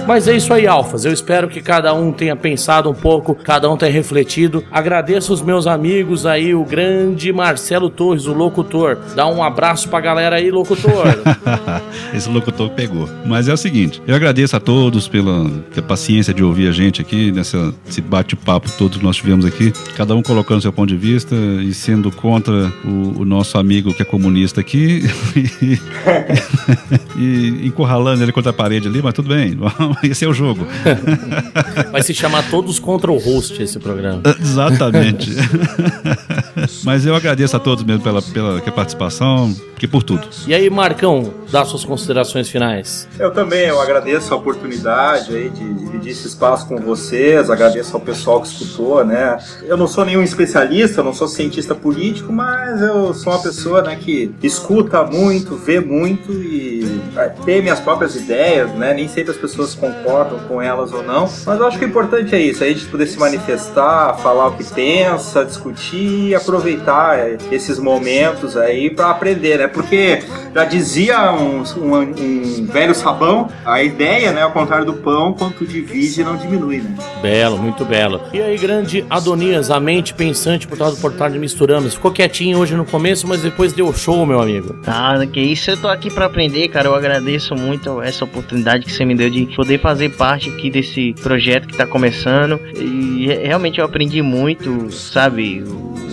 Mas é isso aí, Alfas. Eu espero que cada um tenha pensado um pouco, cada um tenha refletido. Agradeço os meus amigos aí, o grande Marcelo Torres, o locutor. Dá um abraço pra galera aí, locutor. Esse locutor pegou. Mas é o seguinte, eu agradeço a todos pela, pela paciência de ouvir a gente aqui, nessa, nesse bate-papo todo que nós tivemos aqui. Cada um colocando seu ponto de vista e sendo contra o, o nosso amigo que é comunista aqui. e encurralando ele contra a parede ali, mas tudo bem, esse é o jogo. Vai se chamar Todos contra o Host esse programa. Exatamente. mas eu agradeço a todos mesmo pela, pela participação, que por tudo. E aí, Marcão, dá suas considerações finais. Eu também, eu agradeço a oportunidade aí de dividir esse espaço com vocês, agradeço ao pessoal que escutou, né? Eu não sou nenhum especialista, eu não sou cientista político, mas eu sou uma pessoa, né, que escuta muito, vê muito e é, tem minhas próprias ideias, né? Nem sempre as pessoas concordam com elas ou não, mas eu acho que o importante é isso, a gente poder se manifestar, falar o que pensa, discutir e aproveitar é, esses momentos aí para aprender, né? Porque já dizia um, um, um velho sabão, a ideia, né, ao contrário do pão, quanto divide não diminui, né? Belo, muito belo. E aí, grande Adonias, a mente pensante por trás do portal de Misturamos. Ficou quietinho hoje no começo, mas depois deu show, meu amigo. Ah, que isso, eu tô aqui pra aprender, cara. Eu agradeço muito essa oportunidade que você me deu de poder fazer parte aqui desse projeto que está começando. E realmente eu aprendi muito, sabe?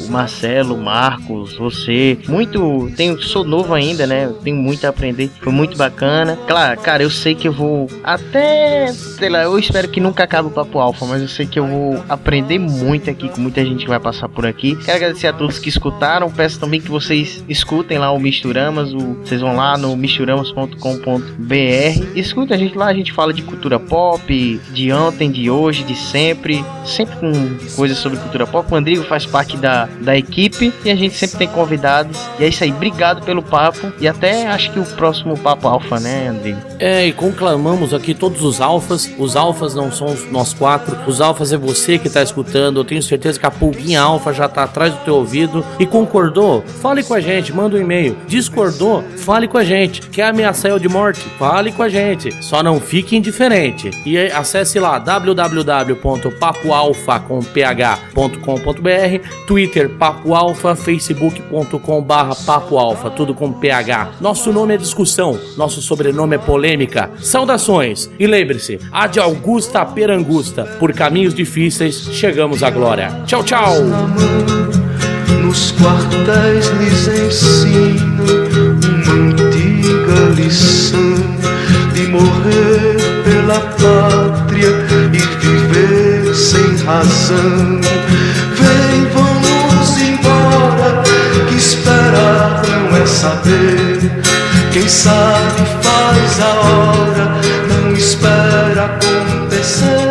Marcelo, Marcos, você. Muito. Tenho, sou novo ainda, né? Tenho muito a aprender. Foi muito bacana. Claro, cara, eu sei que eu vou até. Sei lá, eu espero que nunca acabe o Papo Alfa, mas eu sei que eu vou aprender muito aqui com muita gente que vai passar por aqui. Quero agradecer a todos que escutaram. Peço também que vocês escutem lá o Misturamas. O, vocês vão lá no misturamas.com.br. Escuta a gente lá, a gente fala de cultura pop, de ontem, de hoje, de sempre. Sempre com coisas sobre cultura pop. O Andrigo faz parte da, da equipe e a gente sempre tem convidados. E é isso aí. Obrigado pelo papo. E até acho que o próximo Papo Alfa, né, Andrigo? É, e conclamamos aqui todos os alfas. Os alfas não são nós quatro. Os alfas é você que tá escutando. Eu tenho certeza que a pulguinha alfa já tá atrás do teu ouvido. E concordou? Fale com a gente, manda um e-mail. Discordou? Fale com a gente. Quer ameaçar eu de morte? Fale com a gente. Só não fique indiferente. E acesse lá www.papoalfa.com.br, Twitter Papo Alfa, facebook.com barra Papo Alfa, tudo com PH. Nosso nome é discussão, nosso sobrenome é polêmica. Saudações e lembre-se, a de Augusta Perangusta, por caminhos difíceis chegamos à glória. Tchau, tchau. Nos quartéis lhes ensino uma antiga lição de morrer pela pátria e viver sem razão. Saber. Quem sabe faz a hora, não espera acontecer.